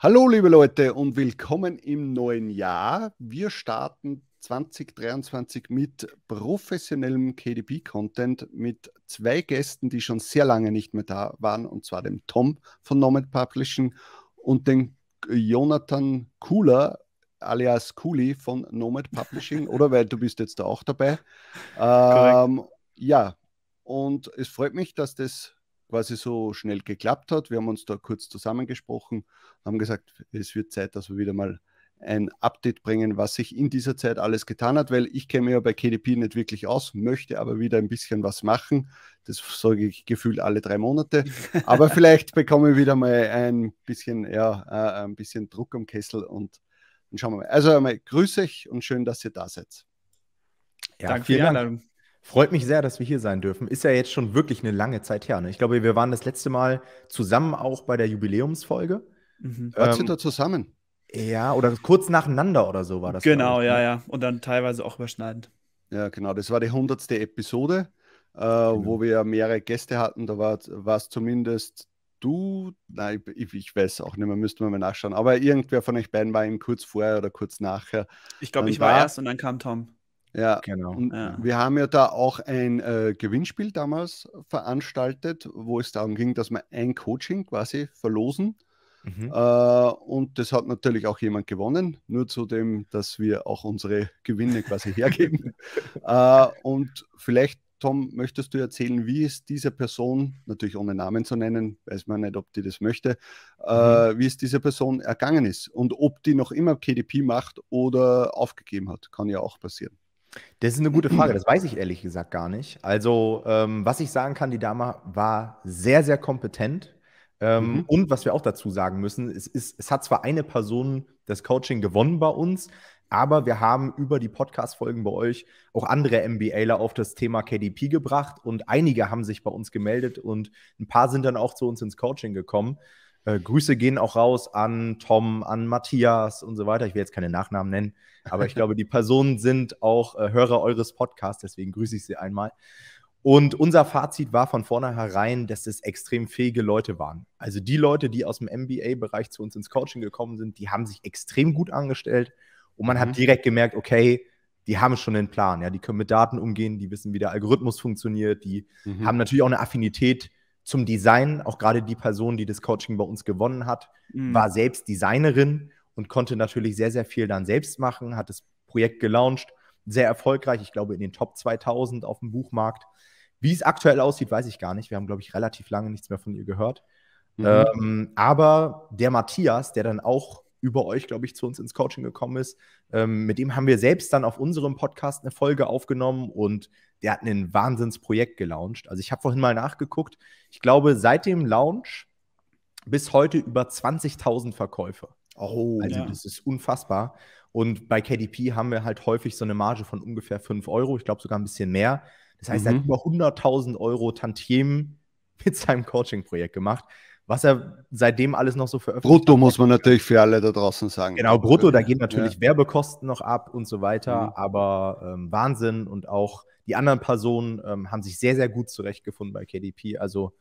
Hallo liebe Leute und willkommen im neuen Jahr. Wir starten 2023 mit professionellem KDP-Content mit zwei Gästen, die schon sehr lange nicht mehr da waren, und zwar dem Tom von Nomad Publishing und dem Jonathan Kula alias Kuli von Nomad Publishing, oder weil du bist jetzt da auch dabei. Ähm, ja, und es freut mich, dass das quasi so schnell geklappt hat. Wir haben uns da kurz zusammengesprochen, haben gesagt, es wird Zeit, dass wir wieder mal ein Update bringen, was sich in dieser Zeit alles getan hat, weil ich kenne mich ja bei KDP nicht wirklich aus, möchte aber wieder ein bisschen was machen. Das sage ich gefühlt alle drei Monate. Aber vielleicht bekomme ich wieder mal ein bisschen, ja, äh, ein bisschen Druck am Kessel und dann schauen wir mal. Also einmal grüße euch und schön, dass ihr da seid. Ja, Danke vielen Dank. Freut mich sehr, dass wir hier sein dürfen. Ist ja jetzt schon wirklich eine lange Zeit her. Ne? Ich glaube, wir waren das letzte Mal zusammen auch bei der Jubiläumsfolge. Mhm. Ähm, ihr da zusammen? Ja, oder kurz nacheinander oder so war das. Genau, ja, ne? ja. Und dann teilweise auch überschneidend. Ja, genau. Das war die hundertste Episode, äh, genau. wo wir mehrere Gäste hatten. Da war es zumindest du, nein, ich, ich, weiß auch nicht mehr, müssten wir mal nachschauen. Aber irgendwer von euch beiden war ihm kurz vorher oder kurz nachher. Ich glaube, ich war, war erst und dann kam Tom. Ja, genau. Ja. wir haben ja da auch ein äh, Gewinnspiel damals veranstaltet, wo es darum ging, dass wir ein Coaching quasi verlosen. Mhm. Äh, und das hat natürlich auch jemand gewonnen, nur zu dem, dass wir auch unsere Gewinne quasi hergeben. äh, und vielleicht, Tom, möchtest du erzählen, wie es dieser Person, natürlich ohne Namen zu nennen, weiß man nicht, ob die das möchte, äh, mhm. wie es dieser Person ergangen ist und ob die noch immer KDP macht oder aufgegeben hat. Kann ja auch passieren. Das ist eine gute Frage, das weiß ich ehrlich gesagt gar nicht. Also, ähm, was ich sagen kann, die Dame war sehr, sehr kompetent. Ähm, mhm. Und was wir auch dazu sagen müssen, es, ist, es hat zwar eine Person das Coaching gewonnen bei uns, aber wir haben über die Podcast-Folgen bei euch auch andere MBAler auf das Thema KDP gebracht und einige haben sich bei uns gemeldet und ein paar sind dann auch zu uns ins Coaching gekommen. Äh, Grüße gehen auch raus an Tom, an Matthias und so weiter. Ich will jetzt keine Nachnamen nennen, aber ich glaube, die Personen sind auch äh, Hörer eures Podcasts, deswegen grüße ich sie einmal. Und unser Fazit war von vornherein, dass es extrem fähige Leute waren. Also die Leute, die aus dem MBA-Bereich zu uns ins Coaching gekommen sind, die haben sich extrem gut angestellt und man mhm. hat direkt gemerkt, okay, die haben schon einen Plan, ja, die können mit Daten umgehen, die wissen, wie der Algorithmus funktioniert, die mhm. haben natürlich auch eine Affinität zum Design. Auch gerade die Person, die das Coaching bei uns gewonnen hat, mhm. war selbst Designerin und konnte natürlich sehr, sehr viel dann selbst machen, hat das Projekt gelauncht, sehr erfolgreich, ich glaube in den Top 2000 auf dem Buchmarkt. Wie es aktuell aussieht, weiß ich gar nicht. Wir haben, glaube ich, relativ lange nichts mehr von ihr gehört. Mhm. Ähm, aber der Matthias, der dann auch über euch, glaube ich, zu uns ins Coaching gekommen ist. Ähm, mit dem haben wir selbst dann auf unserem Podcast eine Folge aufgenommen und der hat ein Wahnsinnsprojekt gelauncht. Also ich habe vorhin mal nachgeguckt. Ich glaube, seit dem Launch bis heute über 20.000 Verkäufe. Oh, also ja. das ist unfassbar. Und bei KDP haben wir halt häufig so eine Marge von ungefähr 5 Euro, ich glaube sogar ein bisschen mehr. Das heißt, mhm. er hat mhm. über 100.000 Euro Tantiemen mit seinem Coaching-Projekt gemacht was er seitdem alles noch so veröffentlicht Brutto hat. muss man natürlich für alle da draußen sagen. Genau, brutto, da gehen natürlich ja. Werbekosten noch ab und so weiter, mhm. aber ähm, Wahnsinn und auch die anderen Personen ähm, haben sich sehr, sehr gut zurechtgefunden bei KDP. Also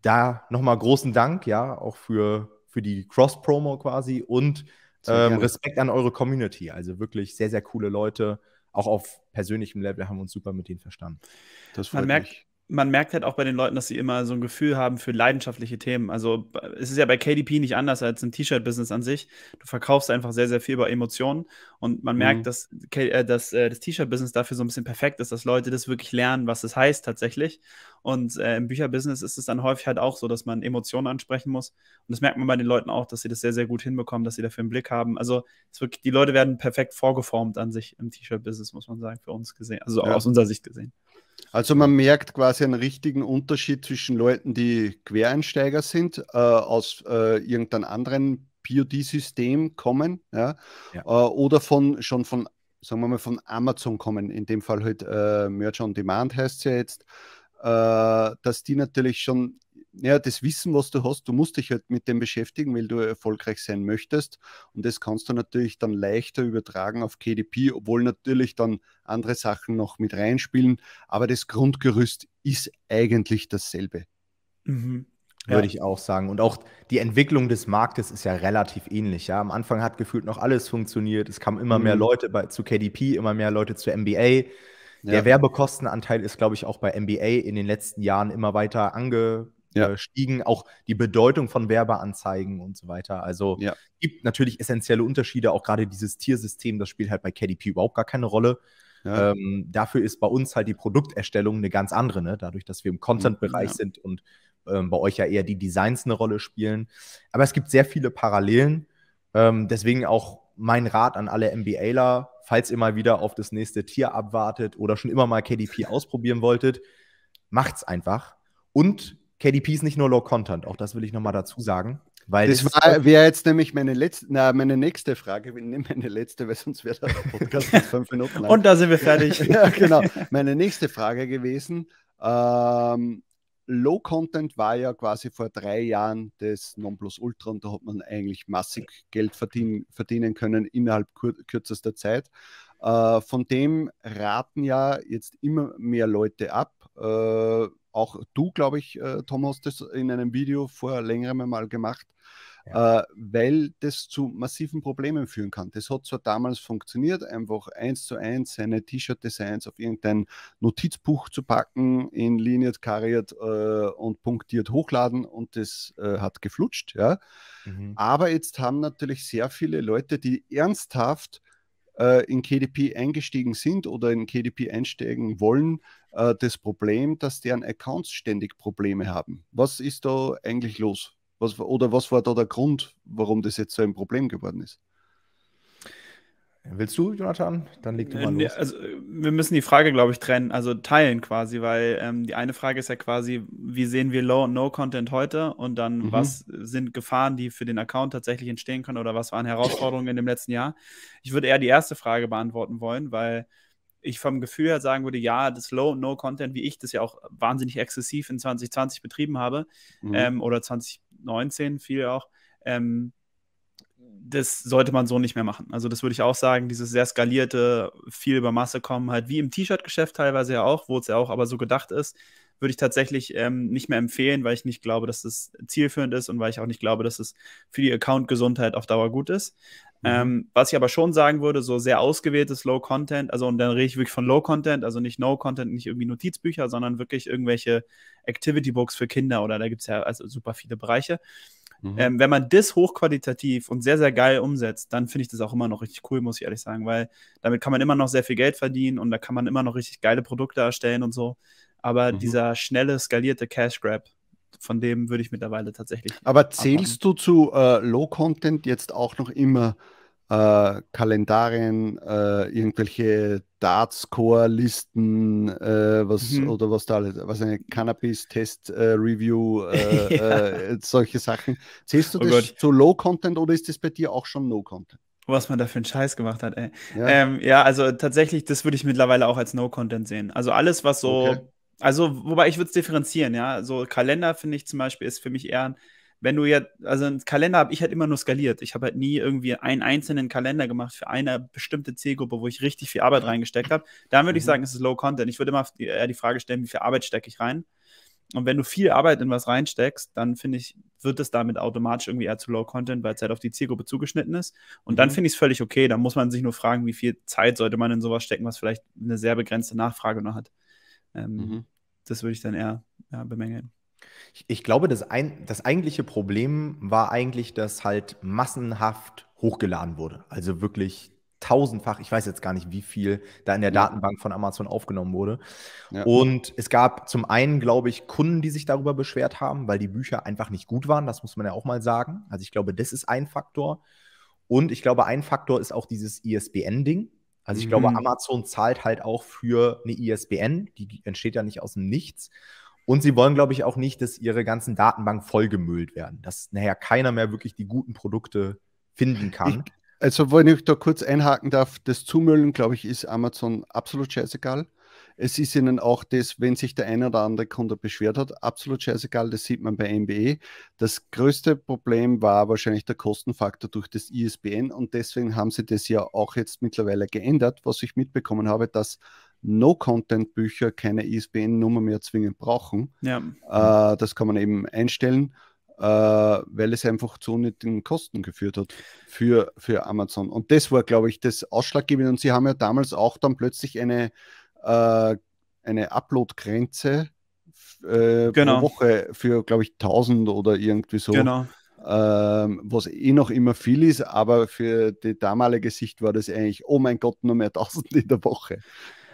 da nochmal großen Dank, ja, auch für, für die Cross-Promo quasi und ähm, Respekt an eure Community. Also wirklich sehr, sehr coole Leute. Auch auf persönlichem Level haben wir uns super mit denen verstanden. Das man merkt, mich man merkt halt auch bei den Leuten, dass sie immer so ein Gefühl haben für leidenschaftliche Themen. Also es ist ja bei KDP nicht anders als im T-Shirt-Business an sich. Du verkaufst einfach sehr, sehr viel über Emotionen und man mhm. merkt, dass, äh, dass äh, das T-Shirt-Business dafür so ein bisschen perfekt ist, dass Leute das wirklich lernen, was es das heißt tatsächlich. Und äh, im Bücherbusiness ist es dann häufig halt auch so, dass man Emotionen ansprechen muss. Und das merkt man bei den Leuten auch, dass sie das sehr, sehr gut hinbekommen, dass sie dafür einen Blick haben. Also wirklich, die Leute werden perfekt vorgeformt an sich im T-Shirt-Business, muss man sagen, für uns gesehen. Also ja. aus unserer Sicht gesehen. Also man merkt quasi einen richtigen Unterschied zwischen Leuten, die Quereinsteiger sind, äh, aus äh, irgendeinem anderen POD-System kommen, ja, ja. Äh, oder von schon von, sagen wir mal, von Amazon kommen, in dem Fall halt äh, Merch on Demand heißt es ja jetzt, äh, dass die natürlich schon ja, das Wissen, was du hast, du musst dich halt mit dem beschäftigen, weil du erfolgreich sein möchtest. Und das kannst du natürlich dann leichter übertragen auf KDP, obwohl natürlich dann andere Sachen noch mit reinspielen. Aber das Grundgerüst ist eigentlich dasselbe. Mhm. würde ja. ich auch sagen. Und auch die Entwicklung des Marktes ist ja relativ ähnlich. Ja? Am Anfang hat gefühlt noch alles funktioniert. Es kamen immer mhm. mehr Leute bei, zu KDP, immer mehr Leute zu NBA. Der ja. Werbekostenanteil ist, glaube ich, auch bei NBA in den letzten Jahren immer weiter angestiegen. Ja. Auch die Bedeutung von Werbeanzeigen und so weiter. Also ja. gibt natürlich essentielle Unterschiede. Auch gerade dieses Tiersystem, das spielt halt bei KDP überhaupt gar keine Rolle. Ja. Ähm, dafür ist bei uns halt die Produkterstellung eine ganz andere, ne? dadurch, dass wir im Content-Bereich sind und ähm, bei euch ja eher die Designs eine Rolle spielen. Aber es gibt sehr viele Parallelen. Ähm, deswegen auch mein Rat an alle MBAler, falls ihr mal wieder auf das nächste Tier abwartet oder schon immer mal KDP ausprobieren wolltet, macht's einfach. Und KDP ist nicht nur Low Content, auch das will ich nochmal dazu sagen. Weil das wäre jetzt nämlich meine letzte, na, meine nächste Frage. Wir nehmen meine letzte, weil sonst wäre der Podcast fünf Minuten lang. Und da sind wir fertig. ja, genau. Meine nächste Frage gewesen. Ähm, Low Content war ja quasi vor drei Jahren das Nonplusultra und da hat man eigentlich massig Geld verdienen, verdienen können innerhalb kur kürzester Zeit. Äh, von dem raten ja jetzt immer mehr Leute ab. Äh, auch du, glaube ich, äh, Tom, hast das in einem Video vor längerem mal gemacht ja. äh, weil das zu massiven Problemen führen kann. Das hat zwar damals funktioniert, einfach eins zu eins seine T-Shirt-Designs auf irgendein Notizbuch zu packen, in liniert, kariert äh, und punktiert hochladen und das äh, hat geflutscht. Ja? Mhm. Aber jetzt haben natürlich sehr viele Leute, die ernsthaft in KDP eingestiegen sind oder in KDP einsteigen wollen, äh, das Problem, dass deren Accounts ständig Probleme haben. Was ist da eigentlich los? Was, oder was war da der Grund, warum das jetzt so ein Problem geworden ist? Willst du, Jonathan? Dann leg du mal los. Also, wir müssen die Frage, glaube ich, trennen, also teilen quasi, weil ähm, die eine Frage ist ja quasi, wie sehen wir Low- und No-Content heute und dann, mhm. was sind Gefahren, die für den Account tatsächlich entstehen können oder was waren Herausforderungen in dem letzten Jahr? Ich würde eher die erste Frage beantworten wollen, weil ich vom Gefühl her sagen würde, ja, das Low- und No-Content, wie ich das ja auch wahnsinnig exzessiv in 2020 betrieben habe mhm. ähm, oder 2019 viel auch, ähm, das sollte man so nicht mehr machen. Also das würde ich auch sagen, dieses sehr skalierte, viel über Masse kommen, halt wie im T-Shirt-Geschäft teilweise ja auch, wo es ja auch aber so gedacht ist, würde ich tatsächlich ähm, nicht mehr empfehlen, weil ich nicht glaube, dass das zielführend ist und weil ich auch nicht glaube, dass es für die Account-Gesundheit auf Dauer gut ist. Mhm. Ähm, was ich aber schon sagen würde, so sehr ausgewähltes Low-Content, also und dann rede ich wirklich von Low-Content, also nicht No-Content, nicht irgendwie Notizbücher, sondern wirklich irgendwelche Activity-Books für Kinder oder da gibt es ja also super viele Bereiche. Mhm. Ähm, wenn man das hochqualitativ und sehr, sehr geil umsetzt, dann finde ich das auch immer noch richtig cool, muss ich ehrlich sagen, weil damit kann man immer noch sehr viel Geld verdienen und da kann man immer noch richtig geile Produkte erstellen und so. Aber mhm. dieser schnelle, skalierte Cash Grab, von dem würde ich mittlerweile tatsächlich. Aber zählst abmachen. du zu äh, Low Content jetzt auch noch immer äh, Kalendarien, äh, irgendwelche Darts-Core-Listen, äh, was mhm. oder was da alles, was eine Cannabis-Test-Review, äh, ja. Äh, solche Sachen. Zählst du oh das Gott. zu Low-Content oder ist das bei dir auch schon No-Content? Was man da für einen Scheiß gemacht hat, ey. Ja, ähm, ja also tatsächlich, das würde ich mittlerweile auch als No-Content sehen. Also alles, was so, okay. also wobei ich würde es differenzieren, ja. So Kalender finde ich zum Beispiel ist für mich eher ein wenn du jetzt, also einen Kalender habe ich halt immer nur skaliert. Ich habe halt nie irgendwie einen einzelnen Kalender gemacht für eine bestimmte Zielgruppe, wo ich richtig viel Arbeit reingesteckt habe. Dann würde mhm. ich sagen, es ist Low Content. Ich würde immer eher die Frage stellen, wie viel Arbeit stecke ich rein? Und wenn du viel Arbeit in was reinsteckst, dann finde ich, wird es damit automatisch irgendwie eher zu Low Content, weil es halt auf die Zielgruppe zugeschnitten ist. Und mhm. dann finde ich es völlig okay. Da muss man sich nur fragen, wie viel Zeit sollte man in sowas stecken, was vielleicht eine sehr begrenzte Nachfrage noch hat. Ähm, mhm. Das würde ich dann eher ja, bemängeln. Ich, ich glaube, das, ein, das eigentliche Problem war eigentlich, dass halt massenhaft hochgeladen wurde. Also wirklich tausendfach, ich weiß jetzt gar nicht, wie viel da in der ja. Datenbank von Amazon aufgenommen wurde. Ja. Und es gab zum einen, glaube ich, Kunden, die sich darüber beschwert haben, weil die Bücher einfach nicht gut waren. Das muss man ja auch mal sagen. Also ich glaube, das ist ein Faktor. Und ich glaube, ein Faktor ist auch dieses ISBN-Ding. Also ich mhm. glaube, Amazon zahlt halt auch für eine ISBN, die entsteht ja nicht aus dem Nichts. Und sie wollen, glaube ich, auch nicht, dass ihre ganzen Datenbanken vollgemüllt werden, dass nachher keiner mehr wirklich die guten Produkte finden kann. Ich, also, wenn ich da kurz einhaken darf, das Zumüllen, glaube ich, ist Amazon absolut scheißegal. Es ist ihnen auch das, wenn sich der eine oder andere Kunde beschwert hat, absolut scheißegal. Das sieht man bei MBE. Das größte Problem war wahrscheinlich der Kostenfaktor durch das ISBN und deswegen haben sie das ja auch jetzt mittlerweile geändert, was ich mitbekommen habe, dass No-Content-Bücher keine ISBN-Nummer mehr zwingend brauchen. Ja. Äh, das kann man eben einstellen, äh, weil es einfach zu unnötigen Kosten geführt hat für, für Amazon. Und das war, glaube ich, das Ausschlaggebende. Und sie haben ja damals auch dann plötzlich eine, äh, eine Upload-Grenze äh, genau. pro Woche für, glaube ich, 1000 oder irgendwie so. Genau. Ähm, was eh noch immer viel ist, aber für die damalige Sicht war das eigentlich, oh mein Gott, nur mehr 1000 in der Woche.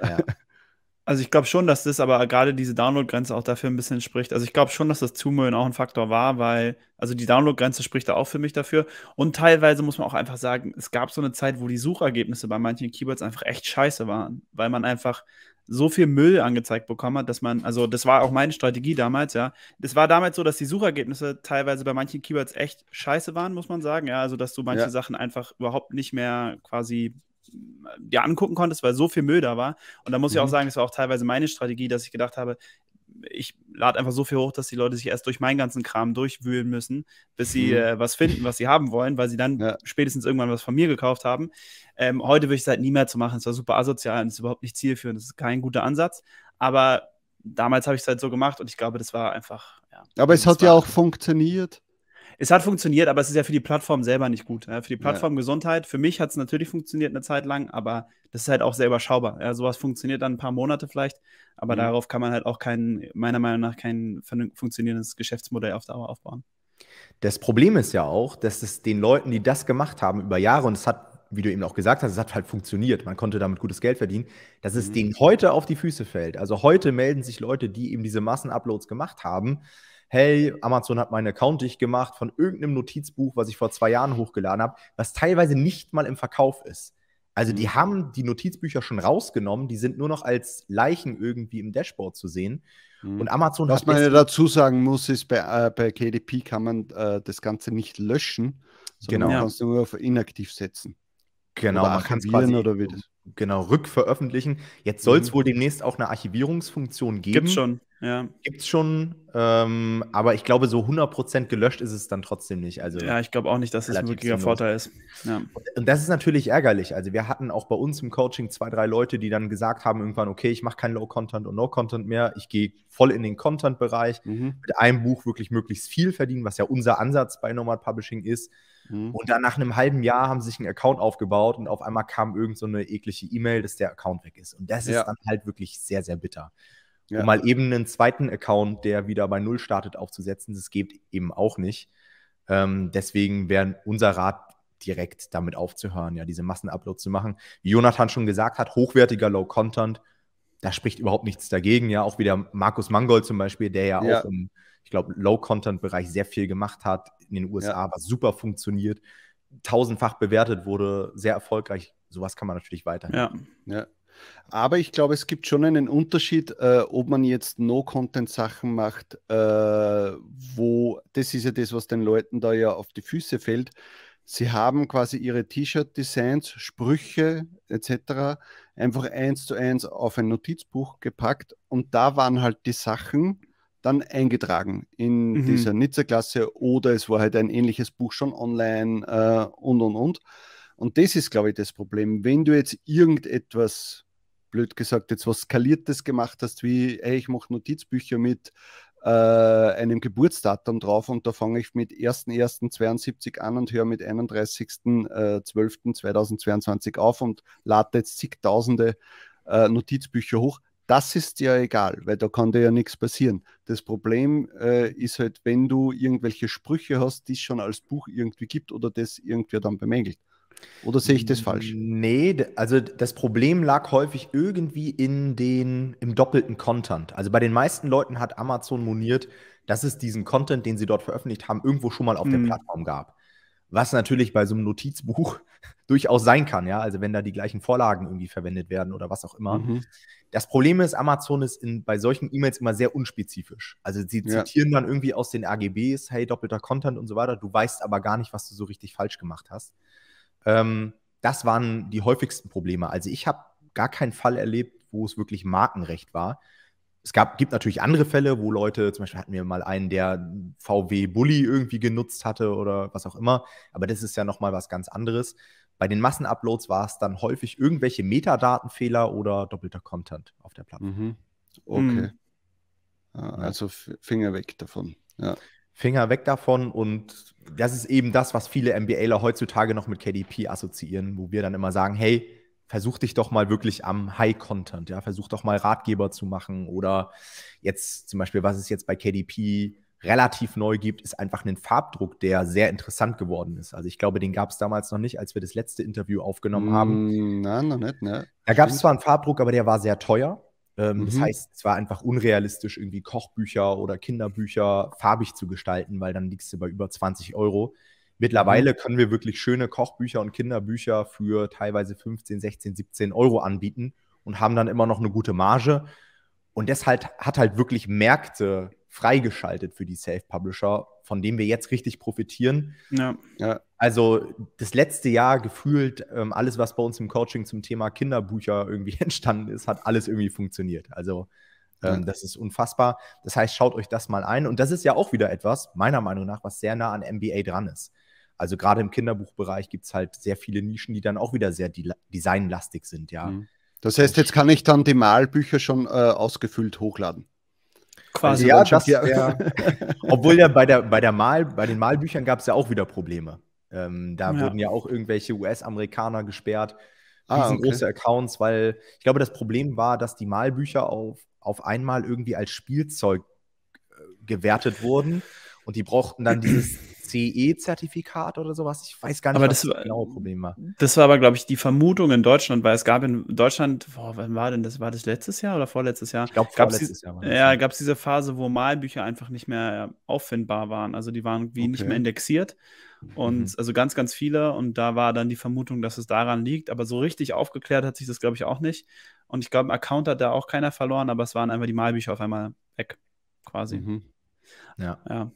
Ja. Also ich glaube schon, dass das aber gerade diese Download-Grenze auch dafür ein bisschen spricht. Also ich glaube schon, dass das Zumüllen auch ein Faktor war, weil, also die Download-Grenze spricht da auch für mich dafür. Und teilweise muss man auch einfach sagen, es gab so eine Zeit, wo die Suchergebnisse bei manchen Keywords einfach echt scheiße waren, weil man einfach so viel Müll angezeigt bekommen hat, dass man, also das war auch meine Strategie damals, ja. Es war damals so, dass die Suchergebnisse teilweise bei manchen Keywords echt scheiße waren, muss man sagen, ja. Also, dass du manche ja. Sachen einfach überhaupt nicht mehr quasi dir angucken konntest, weil so viel Müll da war. Und da muss mhm. ich auch mhm. sagen, es war auch teilweise meine Strategie, dass ich gedacht habe, ich lade einfach so viel hoch, dass die Leute sich erst durch meinen ganzen Kram durchwühlen müssen, bis sie mhm. äh, was finden, was sie haben wollen, weil sie dann ja. spätestens irgendwann was von mir gekauft haben. Ähm, heute würde ich es halt nie mehr zu machen. Es war super asozial und es ist überhaupt nicht zielführend. Das ist kein guter Ansatz. Aber damals habe ich es halt so gemacht und ich glaube, das war einfach. Ja, aber es hat ja auch funktioniert. Es hat funktioniert, aber es ist ja für die Plattform selber nicht gut. Ja, für die Plattform ja. Gesundheit, für mich hat es natürlich funktioniert eine Zeit lang, aber das ist halt auch sehr überschaubar. Ja, sowas funktioniert dann ein paar Monate vielleicht, aber mhm. darauf kann man halt auch kein, meiner Meinung nach, kein funktionierendes Geschäftsmodell auf Dauer aufbauen. Das Problem ist ja auch, dass es den Leuten, die das gemacht haben über Jahre, und es hat wie du eben auch gesagt hast, es hat halt funktioniert. Man konnte damit gutes Geld verdienen, dass es mhm. denen heute auf die Füße fällt. Also heute melden sich Leute, die eben diese Massenuploads gemacht haben, hey, Amazon hat meinen Account dicht gemacht von irgendeinem Notizbuch, was ich vor zwei Jahren hochgeladen habe, was teilweise nicht mal im Verkauf ist. Also die mhm. haben die Notizbücher schon rausgenommen, die sind nur noch als Leichen irgendwie im Dashboard zu sehen. Mhm. Und Amazon Was man ja dazu sagen muss, ist, bei, äh, bei KDP kann man äh, das Ganze nicht löschen, sondern genau. man kann es nur auf inaktiv setzen. Genau, oder man kann es quasi oder wie das? Genau rückveröffentlichen. Jetzt soll es mhm. wohl demnächst auch eine Archivierungsfunktion geben. Gibt schon, ja. Gibt schon, ähm, aber ich glaube, so 100% gelöscht ist es dann trotzdem nicht. Also ja, ich glaube auch nicht, dass das ein wirklicher Vorteil ist. Ja. Und das ist natürlich ärgerlich. Also wir hatten auch bei uns im Coaching zwei, drei Leute, die dann gesagt haben irgendwann, okay, ich mache kein Low-Content und No-Content mehr. Ich gehe voll in den Content-Bereich. Mhm. Mit einem Buch wirklich möglichst viel verdienen, was ja unser Ansatz bei Nomad Publishing ist. Mhm. Und dann nach einem halben Jahr haben sie sich einen Account aufgebaut und auf einmal kam irgend so eine eklige E-Mail, dass der Account weg ist. Und das ja. ist dann halt wirklich sehr, sehr bitter. Ja. Um mal eben einen zweiten Account, der wieder bei Null startet, aufzusetzen, das geht eben auch nicht. Ähm, deswegen wäre unser Rat direkt damit aufzuhören, ja, diese Massenuploads zu machen. Wie Jonathan schon gesagt hat, hochwertiger Low-Content, da spricht überhaupt nichts dagegen. Ja, auch wieder Markus Mangold zum Beispiel, der ja, ja. auch im, ich glaube, Low-Content-Bereich sehr viel gemacht hat, in den USA, ja. was super funktioniert, tausendfach bewertet wurde, sehr erfolgreich. Sowas kann man natürlich weiterhin. Ja. ja. Aber ich glaube, es gibt schon einen Unterschied, äh, ob man jetzt No-Content-Sachen macht, äh, wo, das ist ja das, was den Leuten da ja auf die Füße fällt. Sie haben quasi ihre T-Shirt-Designs, Sprüche etc. einfach eins zu eins auf ein Notizbuch gepackt und da waren halt die Sachen, dann eingetragen in mhm. dieser Nizza-Klasse oder es war halt ein ähnliches Buch schon online äh, und und und. Und das ist, glaube ich, das Problem. Wenn du jetzt irgendetwas, blöd gesagt, jetzt was Skaliertes gemacht hast, wie, ey, ich mache Notizbücher mit äh, einem Geburtsdatum drauf und da fange ich mit 1.1.72 an und höre mit 31.12.2022 auf und lade jetzt zigtausende äh, Notizbücher hoch, das ist ja egal, weil da kann dir ja nichts passieren. Das Problem äh, ist halt, wenn du irgendwelche Sprüche hast, die es schon als Buch irgendwie gibt oder das irgendwer dann bemängelt. Oder sehe ich das falsch? Nee, also das Problem lag häufig irgendwie in den, im doppelten Content. Also bei den meisten Leuten hat Amazon moniert, dass es diesen Content, den sie dort veröffentlicht haben, irgendwo schon mal auf mhm. der Plattform gab. Was natürlich bei so einem Notizbuch durchaus sein kann, ja. Also wenn da die gleichen Vorlagen irgendwie verwendet werden oder was auch immer. Mhm. Das Problem ist, Amazon ist in, bei solchen E-Mails immer sehr unspezifisch. Also sie zitieren ja. dann irgendwie aus den AGBs, hey, doppelter Content und so weiter. Du weißt aber gar nicht, was du so richtig falsch gemacht hast. Ähm, das waren die häufigsten Probleme. Also ich habe gar keinen Fall erlebt, wo es wirklich Markenrecht war. Es gab, gibt natürlich andere Fälle, wo Leute, zum Beispiel hatten wir mal einen, der VW Bully irgendwie genutzt hatte oder was auch immer, aber das ist ja nochmal was ganz anderes. Bei den Massenuploads war es dann häufig irgendwelche Metadatenfehler oder doppelter Content auf der Plattform. Mhm. Okay. Mhm. Also Finger weg davon. Ja. Finger weg davon und das ist eben das, was viele MBAler heutzutage noch mit KDP assoziieren, wo wir dann immer sagen, hey, versuch dich doch mal wirklich am High-Content, ja, versuch doch mal Ratgeber zu machen oder jetzt zum Beispiel, was es jetzt bei KDP relativ neu gibt, ist einfach ein Farbdruck, der sehr interessant geworden ist. Also ich glaube, den gab es damals noch nicht, als wir das letzte Interview aufgenommen mm, haben. Nein, noch nicht, ne? Da gab es zwar einen Farbdruck, aber der war sehr teuer. Ähm, mhm. Das heißt, es war einfach unrealistisch, irgendwie Kochbücher oder Kinderbücher farbig zu gestalten, weil dann liegst du bei über 20 Euro. Mittlerweile mhm. können wir wirklich schöne Kochbücher und Kinderbücher für teilweise 15, 16, 17 Euro anbieten und haben dann immer noch eine gute Marge. Und deshalb hat halt wirklich Märkte freigeschaltet für die Self-Publisher, von denen wir jetzt richtig profitieren. Ja. ja. Also das letzte Jahr gefühlt, ähm, alles, was bei uns im Coaching zum Thema Kinderbücher irgendwie entstanden ist, hat alles irgendwie funktioniert. Also ähm, ja. das ist unfassbar. Das heißt, schaut euch das mal ein. Und das ist ja auch wieder etwas, meiner Meinung nach, was sehr nah an MBA dran ist. Also gerade im Kinderbuchbereich gibt es halt sehr viele Nischen, die dann auch wieder sehr de designlastig sind, ja. Mhm. Das heißt, jetzt kann ich dann die Malbücher schon äh, ausgefüllt hochladen. Quasi. Ja, das, ja. obwohl ja bei, der, bei, der Mal, bei den Malbüchern gab es ja auch wieder Probleme. Ähm, da ja. wurden ja auch irgendwelche US-Amerikaner gesperrt, ah, riesengroße okay. Accounts, weil ich glaube, das Problem war, dass die Malbücher auf, auf einmal irgendwie als Spielzeug äh, gewertet wurden und die brauchten dann dieses CE-Zertifikat oder sowas. Ich weiß gar nicht, aber was das, das genaue Problem war. Das war aber, glaube ich, die Vermutung in Deutschland, weil es gab in Deutschland, boah, wann war denn das? War das letztes Jahr oder vorletztes Jahr? Ich glaube, vorletztes Jahr. War das ja, gab es diese Phase, wo Malbücher einfach nicht mehr auffindbar waren. Also die waren wie okay. nicht mehr indexiert. Und mhm. also ganz, ganz viele. Und da war dann die Vermutung, dass es daran liegt. Aber so richtig aufgeklärt hat sich das, glaube ich, auch nicht. Und ich glaube, im Account hat da auch keiner verloren, aber es waren einfach die Malbücher auf einmal weg, quasi. Mhm. Ja. ja.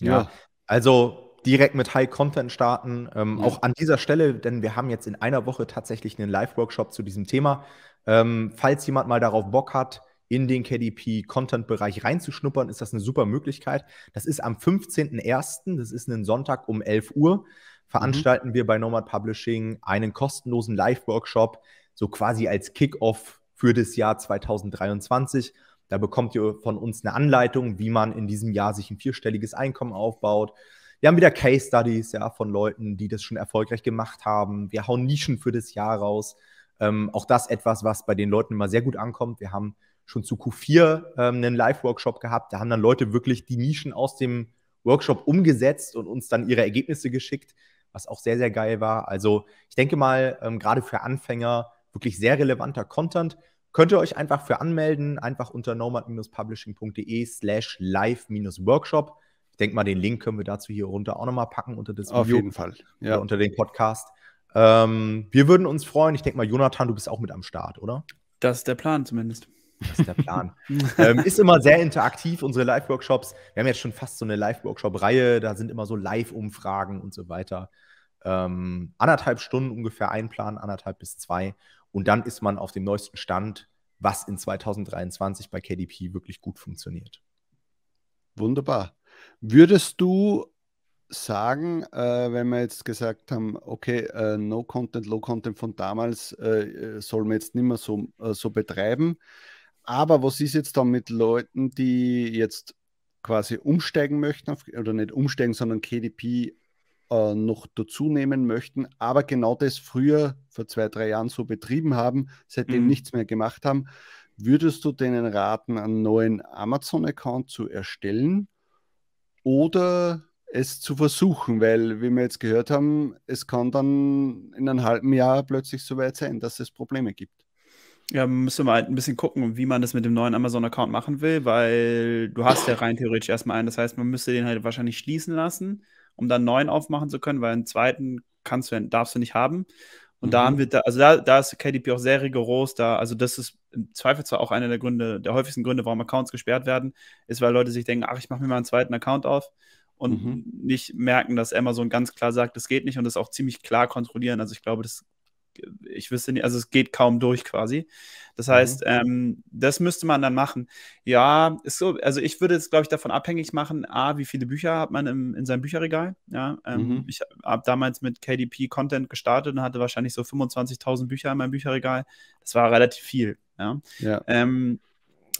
Ja, also direkt mit High Content starten. Ähm, ja. Auch an dieser Stelle, denn wir haben jetzt in einer Woche tatsächlich einen Live-Workshop zu diesem Thema. Ähm, falls jemand mal darauf Bock hat, in den KDP-Content-Bereich reinzuschnuppern, ist das eine super Möglichkeit. Das ist am 15.01., das ist ein Sonntag um 11 Uhr, veranstalten mhm. wir bei Nomad Publishing einen kostenlosen Live-Workshop, so quasi als Kick-Off für das Jahr 2023. Da bekommt ihr von uns eine Anleitung, wie man in diesem Jahr sich ein vierstelliges Einkommen aufbaut. Wir haben wieder Case Studies ja, von Leuten, die das schon erfolgreich gemacht haben. Wir hauen Nischen für das Jahr raus. Ähm, auch das etwas, was bei den Leuten immer sehr gut ankommt. Wir haben schon zu Q4 ähm, einen Live-Workshop gehabt. Da haben dann Leute wirklich die Nischen aus dem Workshop umgesetzt und uns dann ihre Ergebnisse geschickt, was auch sehr, sehr geil war. Also ich denke mal, ähm, gerade für Anfänger wirklich sehr relevanter Content. Könnt ihr euch einfach für anmelden, einfach unter nomad-publishing.de slash live-workshop. Ich denke mal, den Link können wir dazu hier runter auch nochmal packen unter das Video. Auf jeden Fall. Ja. Oder unter den Podcast. Ähm, wir würden uns freuen. Ich denke mal, Jonathan, du bist auch mit am Start, oder? Das ist der Plan zumindest. Das ist der Plan. ähm, ist immer sehr interaktiv, unsere Live-Workshops. Wir haben jetzt schon fast so eine Live-Workshop-Reihe. Da sind immer so Live-Umfragen und so weiter. Ähm, anderthalb Stunden ungefähr einplanen, anderthalb bis zwei. Und dann ist man auf dem neuesten Stand, was in 2023 bei KDP wirklich gut funktioniert. Wunderbar. Würdest du sagen, äh, wenn wir jetzt gesagt haben, okay, äh, No Content, Low Content von damals äh, soll man jetzt nicht mehr so, äh, so betreiben. Aber was ist jetzt dann mit Leuten, die jetzt quasi umsteigen möchten, auf, oder nicht umsteigen, sondern KDP äh, noch dazu nehmen möchten, aber genau das früher, vor zwei, drei Jahren so betrieben haben, seitdem mhm. nichts mehr gemacht haben, würdest du denen raten, einen neuen Amazon-Account zu erstellen oder es zu versuchen, weil, wie wir jetzt gehört haben, es kann dann in einem halben Jahr plötzlich so weit sein, dass es Probleme gibt. Ja, müssen wir halt ein bisschen gucken, wie man das mit dem neuen Amazon-Account machen will, weil du hast ja rein theoretisch erstmal einen. Das heißt, man müsste den halt wahrscheinlich schließen lassen um dann einen neuen aufmachen zu können, weil einen zweiten kannst du, darfst du nicht haben. Und mhm. da haben wir, da, also da, da ist KDP auch sehr rigoros. Da, also das ist im Zweifel zwar auch einer der Gründe, der häufigsten Gründe, warum Accounts gesperrt werden, ist, weil Leute sich denken, ach, ich mache mir mal einen zweiten Account auf und mhm. nicht merken, dass Amazon ganz klar sagt, das geht nicht und das auch ziemlich klar kontrollieren. Also ich glaube, das ich wüsste nicht, also es geht kaum durch quasi. Das mhm. heißt, mhm. ähm, das müsste man dann machen. Ja, ist so, also ich würde es, glaube ich, davon abhängig machen, A, wie viele Bücher hat man im, in seinem Bücherregal. Ja, ähm, mhm. ich habe damals mit KDP Content gestartet und hatte wahrscheinlich so 25.000 Bücher in meinem Bücherregal. Das war relativ viel. Ja. ja. Ähm,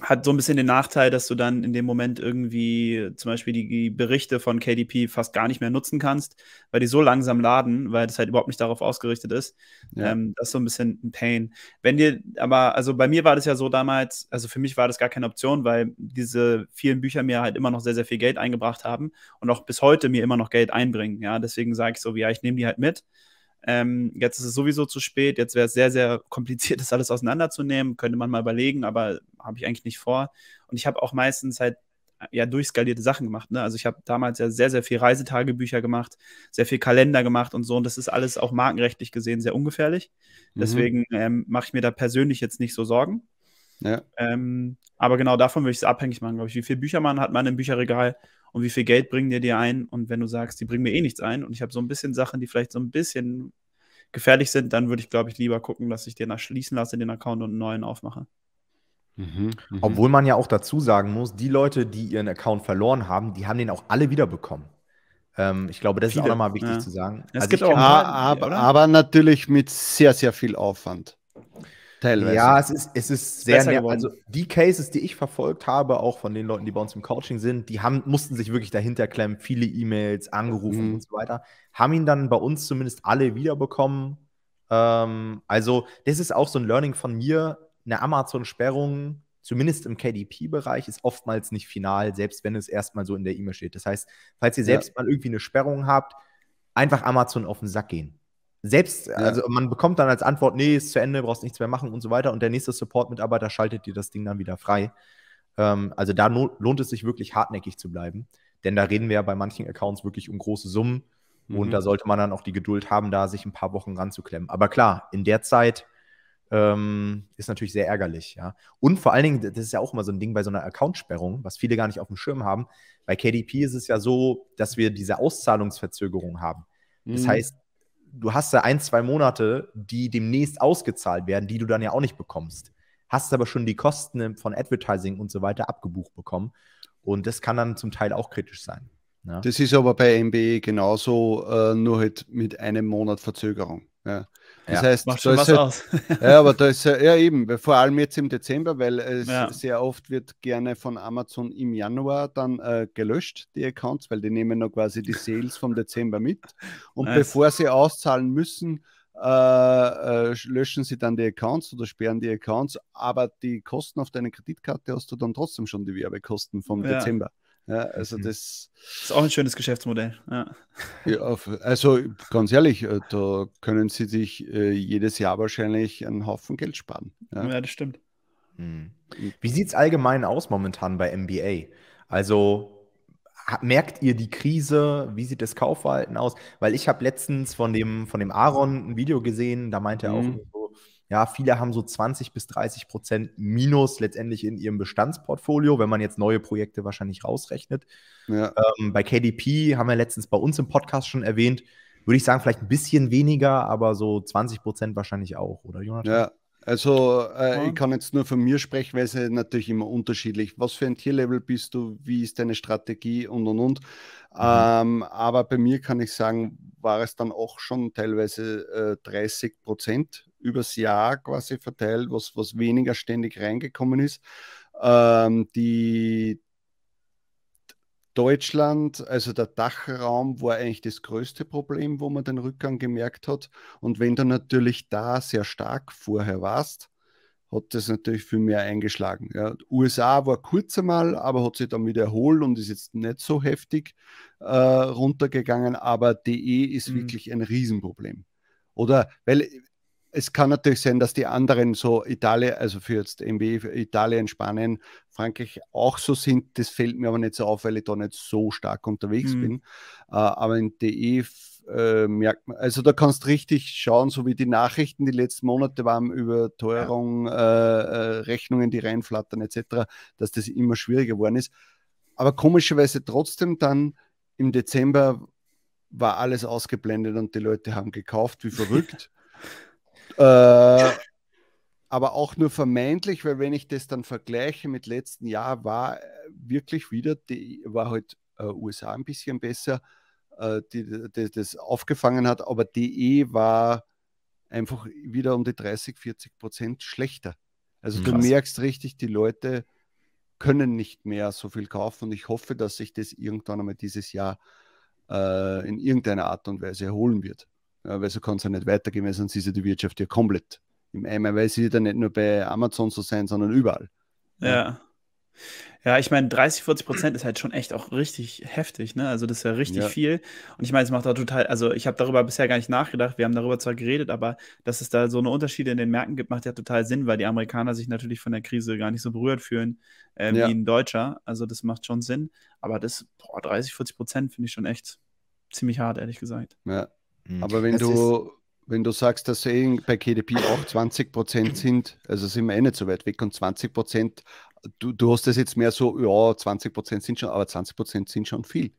hat so ein bisschen den Nachteil, dass du dann in dem Moment irgendwie zum Beispiel die Berichte von KDP fast gar nicht mehr nutzen kannst, weil die so langsam laden, weil das halt überhaupt nicht darauf ausgerichtet ist. Ja. Ähm, das ist so ein bisschen ein Pain. Wenn dir, aber, also bei mir war das ja so damals, also für mich war das gar keine Option, weil diese vielen Bücher mir halt immer noch sehr, sehr viel Geld eingebracht haben und auch bis heute mir immer noch Geld einbringen. Ja, deswegen sage ich so, ja, ich nehme die halt mit. Ähm, jetzt ist es sowieso zu spät. Jetzt wäre es sehr, sehr kompliziert, das alles auseinanderzunehmen. Könnte man mal überlegen, aber habe ich eigentlich nicht vor. Und ich habe auch meistens halt ja durchskalierte Sachen gemacht. Ne? Also ich habe damals ja sehr, sehr viel Reisetagebücher gemacht, sehr viel Kalender gemacht und so. Und das ist alles auch markenrechtlich gesehen sehr ungefährlich. Mhm. Deswegen ähm, mache ich mir da persönlich jetzt nicht so Sorgen. Ja. Ähm, aber genau davon würde ich es abhängig machen, glaube ich. Wie viele Bücher man hat man im Bücherregal und wie viel Geld bringen dir die ein? Und wenn du sagst, die bringen mir eh nichts ein und ich habe so ein bisschen Sachen, die vielleicht so ein bisschen gefährlich sind, dann würde ich, glaube ich, lieber gucken, dass ich den schließen lasse, den Account und einen neuen aufmache. Mhm, mh. Obwohl man ja auch dazu sagen muss, die Leute, die ihren Account verloren haben, die haben den auch alle wiederbekommen. Ähm, ich glaube, das Viele, ist auch nochmal wichtig ja. zu sagen. Es also gibt auch mal, aber, aber, natürlich mit sehr, sehr viel Aufwand. Teilweise. Ja, es ist, es ist sehr nervig. Also die Cases, die ich verfolgt habe, auch von den Leuten, die bei uns im Coaching sind, die haben, mussten sich wirklich dahinter klemmen, viele E-Mails, angerufen mhm. und so weiter, haben ihn dann bei uns zumindest alle wiederbekommen. Ähm, also, das ist auch so ein Learning von mir. Eine Amazon-Sperrung, zumindest im KDP-Bereich, ist oftmals nicht final, selbst wenn es erstmal so in der E-Mail steht. Das heißt, falls ihr selbst ja. mal irgendwie eine Sperrung habt, einfach Amazon auf den Sack gehen. Selbst, ja. also man bekommt dann als Antwort, nee, ist zu Ende, brauchst nichts mehr machen und so weiter. Und der nächste Support-Mitarbeiter schaltet dir das Ding dann wieder frei. Ähm, also da lohnt es sich wirklich hartnäckig zu bleiben. Denn da reden wir ja bei manchen Accounts wirklich um große Summen. Mhm. Und da sollte man dann auch die Geduld haben, da sich ein paar Wochen ranzuklemmen. Aber klar, in der Zeit ähm, ist natürlich sehr ärgerlich, ja. Und vor allen Dingen, das ist ja auch immer so ein Ding bei so einer Accountsperrung, was viele gar nicht auf dem Schirm haben. Bei KDP ist es ja so, dass wir diese Auszahlungsverzögerung haben. Das mhm. heißt, du hast da ein, zwei Monate, die demnächst ausgezahlt werden, die du dann ja auch nicht bekommst. Hast aber schon die Kosten von Advertising und so weiter abgebucht bekommen. Und das kann dann zum Teil auch kritisch sein. Ja. Das ist aber bei MBE genauso, äh, nur halt mit einem Monat Verzögerung. Ja. Das ja, heißt, macht schon was halt, aus. ja, aber da ist ja eben, vor allem jetzt im Dezember, weil es ja. sehr oft wird gerne von Amazon im Januar dann äh, gelöscht, die Accounts, weil die nehmen noch quasi die Sales vom Dezember mit. Und nice. bevor sie auszahlen müssen, äh, äh, löschen sie dann die Accounts oder sperren die Accounts, aber die Kosten auf deine Kreditkarte hast du dann trotzdem schon die Werbekosten vom ja. Dezember. Ja, also mhm. das, das ist auch ein schönes Geschäftsmodell. Ja. ja also ganz ehrlich, äh, da können Sie sich äh, jedes Jahr wahrscheinlich einen Haufen Geld sparen. Ja, ja das stimmt. Mhm. Wie sieht es allgemein aus momentan bei MBA? Also merkt ihr die Krise? Wie sieht das Kaufverhalten aus? Weil ich habe letztens von dem, von dem Aaron ein Video gesehen, da meinte er auch mhm. Ja, viele haben so 20 bis 30 Prozent Minus letztendlich in ihrem Bestandsportfolio, wenn man jetzt neue Projekte wahrscheinlich rausrechnet. Ja. Ähm, bei KDP haben wir letztens bei uns im Podcast schon erwähnt, würde ich sagen, vielleicht ein bisschen weniger, aber so 20 Prozent wahrscheinlich auch, oder Jonathan? Ja, also äh, ich kann jetzt nur von mir sprechen, weil es ist natürlich immer unterschiedlich. Was für ein Tierlevel bist du? Wie ist deine Strategie und und und. Mhm. Ähm, aber bei mir kann ich sagen, war es dann auch schon teilweise äh, 30 Prozent übers Jahr quasi verteilt, was, was weniger ständig reingekommen ist. Ähm, die Deutschland, also der Dachraum war eigentlich das größte Problem, wo man den Rückgang gemerkt hat. Und wenn du natürlich da sehr stark vorher warst, hat das natürlich viel mehr eingeschlagen. Ja. USA war kurz einmal, aber hat sich dann wieder erholt und ist jetzt nicht so heftig äh, runtergegangen. Aber DE ist mhm. wirklich ein Riesenproblem. Oder weil es kann natürlich sein, dass die anderen so Italien, also für jetzt MB, Italien, Spanien, Frankreich auch so sind. Das fällt mir aber nicht so auf, weil ich da nicht so stark unterwegs mhm. bin. Uh, aber in DE äh, merkt man, also da kannst du richtig schauen, so wie die Nachrichten die letzten Monate waren über Teuerung, ja. äh, äh, Rechnungen, die reinflattern etc., dass das immer schwieriger geworden ist. Aber komischerweise trotzdem dann im Dezember war alles ausgeblendet und die Leute haben gekauft wie verrückt. Äh, aber auch nur vermeintlich, weil wenn ich das dann vergleiche mit letzten Jahr, war wirklich wieder, die war halt äh, USA ein bisschen besser, äh, die, die, das aufgefangen hat, aber DE war einfach wieder um die 30, 40 Prozent schlechter. Also Krass. du merkst richtig, die Leute können nicht mehr so viel kaufen und ich hoffe, dass sich das irgendwann einmal dieses Jahr äh, in irgendeiner Art und Weise erholen wird. Ja, weil so kann es ja nicht weitergehen, weil sonst ist ja die Wirtschaft ja komplett im Eimer, weil sie ja nicht nur bei Amazon so sein, sondern überall. Ja. ja. Ich meine, 30, 40 Prozent ist halt schon echt auch richtig heftig, ne? Also das ist ja richtig ja. viel. Und ich meine, es macht auch total, also ich habe darüber bisher gar nicht nachgedacht, wir haben darüber zwar geredet, aber dass es da so eine Unterschiede in den Märkten gibt, macht ja total Sinn, weil die Amerikaner sich natürlich von der Krise gar nicht so berührt fühlen äh, ja. wie ein Deutscher. Also das macht schon Sinn. Aber das, boah, 30, 40 Prozent finde ich schon echt ziemlich hart, ehrlich gesagt. Ja. Mhm. Aber wenn das du wenn du sagst, dass eh bei KDP auch 20 Prozent sind, also sind wir eh nicht so weit weg und 20 Prozent du, du hast das jetzt mehr so, ja, 20 Prozent sind schon, aber 20 Prozent sind schon viel.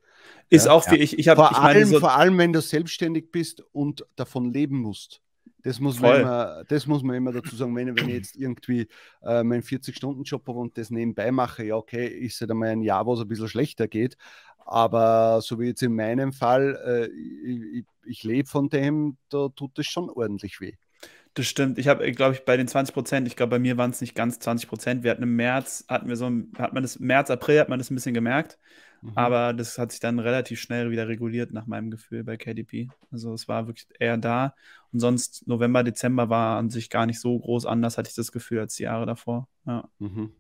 Ist ja, auch viel. Ja. Ich, ich hab, vor, ich allem, so vor allem, wenn du selbstständig bist und davon leben musst. Das muss, man immer, das muss man immer dazu sagen, wenn, wenn ich jetzt irgendwie äh, meinen 40-Stunden-Job habe und das nebenbei mache, ja, okay, ist es halt einmal ein Jahr, wo es ein bisschen schlechter geht. Aber so wie jetzt in meinem Fall, äh, ich, ich, ich lebe von dem, da tut es schon ordentlich weh. Das stimmt. Ich habe, glaube ich, bei den 20 Prozent, ich glaube, bei mir waren es nicht ganz 20 Prozent. Wir hatten im März, hatten wir so, hat man das, März, April hat man das ein bisschen gemerkt. Mhm. Aber das hat sich dann relativ schnell wieder reguliert, nach meinem Gefühl, bei KDP. Also es war wirklich eher da. Und sonst November, Dezember war an sich gar nicht so groß anders, hatte ich das Gefühl, als die Jahre davor. Ja. Mhm.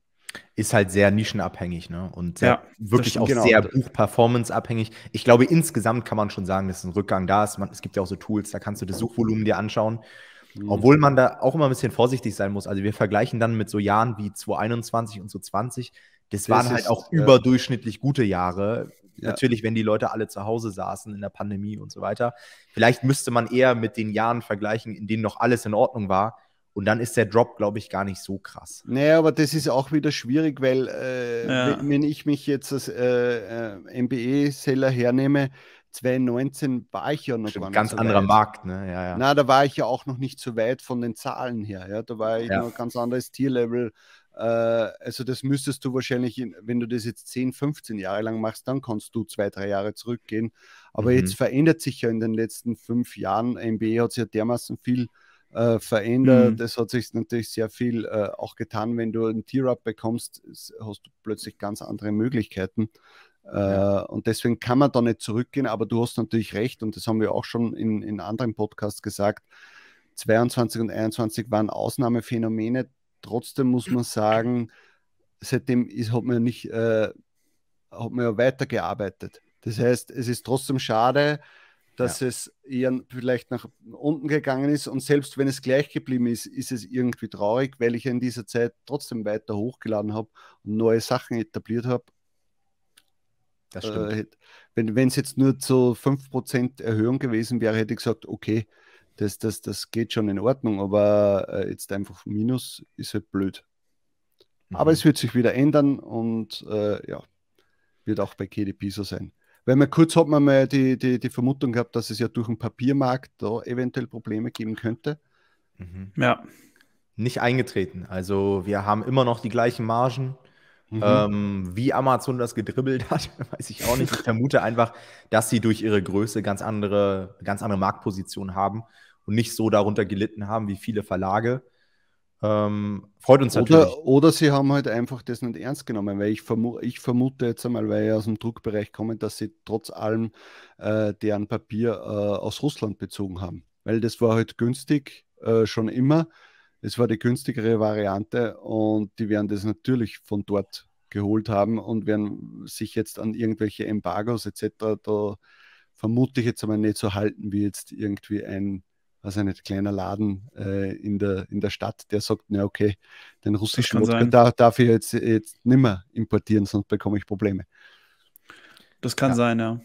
Ist halt sehr nischenabhängig, ne? Und ja, wirklich auch genau. sehr Buch-Performance-abhängig. Ich glaube, insgesamt kann man schon sagen, dass ein Rückgang da ist. Man, es gibt ja auch so Tools, da kannst du das Suchvolumen dir anschauen. Mhm. Obwohl man da auch immer ein bisschen vorsichtig sein muss. Also wir vergleichen dann mit so Jahren wie 2021 und 2020. Das, das waren halt auch ja. überdurchschnittlich gute Jahre. Ja. Natürlich, wenn die Leute alle zu Hause saßen in der Pandemie und so weiter. Vielleicht müsste man eher mit den Jahren vergleichen, in denen noch alles in Ordnung war. Und dann ist der Drop, glaube ich, gar nicht so krass. Naja, aber das ist auch wieder schwierig, weil äh, ja. wenn ich mich jetzt als äh, äh, MBE-Seller hernehme, 2019 war ich ja noch Stimmt, gar nicht ganz so anderer weit. Markt, ne? Ja, ja. Na, da war ich ja auch noch nicht so weit von den Zahlen her. Ja, da war ich ja. noch ein ganz anderes Tierlevel. Äh, also das müsstest du wahrscheinlich, in, wenn du das jetzt 10, 15 Jahre lang machst, dann kannst du zwei, drei Jahre zurückgehen. Aber mhm. jetzt verändert sich ja in den letzten fünf Jahren, MBA hat sich ja dermaßen viel äh, verändert. Mhm. Das hat sich natürlich sehr viel äh, auch getan. Wenn du einen Tier-Up bekommst, hast du plötzlich ganz andere Möglichkeiten. Ja. Äh, und deswegen kann man da nicht zurückgehen, aber du hast natürlich recht und das haben wir auch schon in, in anderen Podcasts gesagt. 22 und 21 waren Ausnahmephänomene. Trotzdem muss man sagen, seitdem ist, hat man nicht äh, hat man ja weitergearbeitet. Das heißt, es ist trotzdem schade, dass ja. es eher vielleicht nach unten gegangen ist. Und selbst wenn es gleich geblieben ist, ist es irgendwie traurig, weil ich in dieser Zeit trotzdem weiter hochgeladen habe und neue Sachen etabliert habe das stimmt. Äh, wenn es jetzt nur zu 5% Erhöhung gewesen wäre, hätte ich gesagt, okay, das, das, das geht schon in Ordnung, aber äh, jetzt einfach Minus ist halt blöd. Mhm. Aber es wird sich wieder ändern und äh, ja, wird auch bei KDP so sein. Weil man kurz hat man mal die, die, die Vermutung gehabt, dass es ja durch den Papiermarkt da eventuell Probleme geben könnte. Mhm. Ja. Nicht eingetreten. Also wir haben immer noch die gleichen Margen. Mhm. Ähm, wie Amazon das gedribbelt hat, weiß ich auch nicht. Ich vermute einfach, dass sie durch ihre Größe ganz andere, ganz andere Marktpositionen haben und nicht so darunter gelitten haben wie viele Verlage. Ähm, freut uns oder, natürlich. Oder sie haben halt einfach das nicht ernst genommen, weil ich, vermu ich vermute jetzt einmal, weil ich aus dem Druckbereich komme, dass sie trotz allem äh, deren Papier äh, aus Russland bezogen haben. Weil das war halt günstig, äh, schon immer. Es war die günstigere Variante und die werden das natürlich von dort geholt haben und werden sich jetzt an irgendwelche Embargos etc. da vermute ich jetzt aber nicht so halten wie jetzt irgendwie ein, was ein kleiner Laden äh, in, der, in der Stadt, der sagt, na okay, den russischen Wodka darf, darf ich jetzt, jetzt nimmer importieren, sonst bekomme ich Probleme. Das kann ja. sein, ja.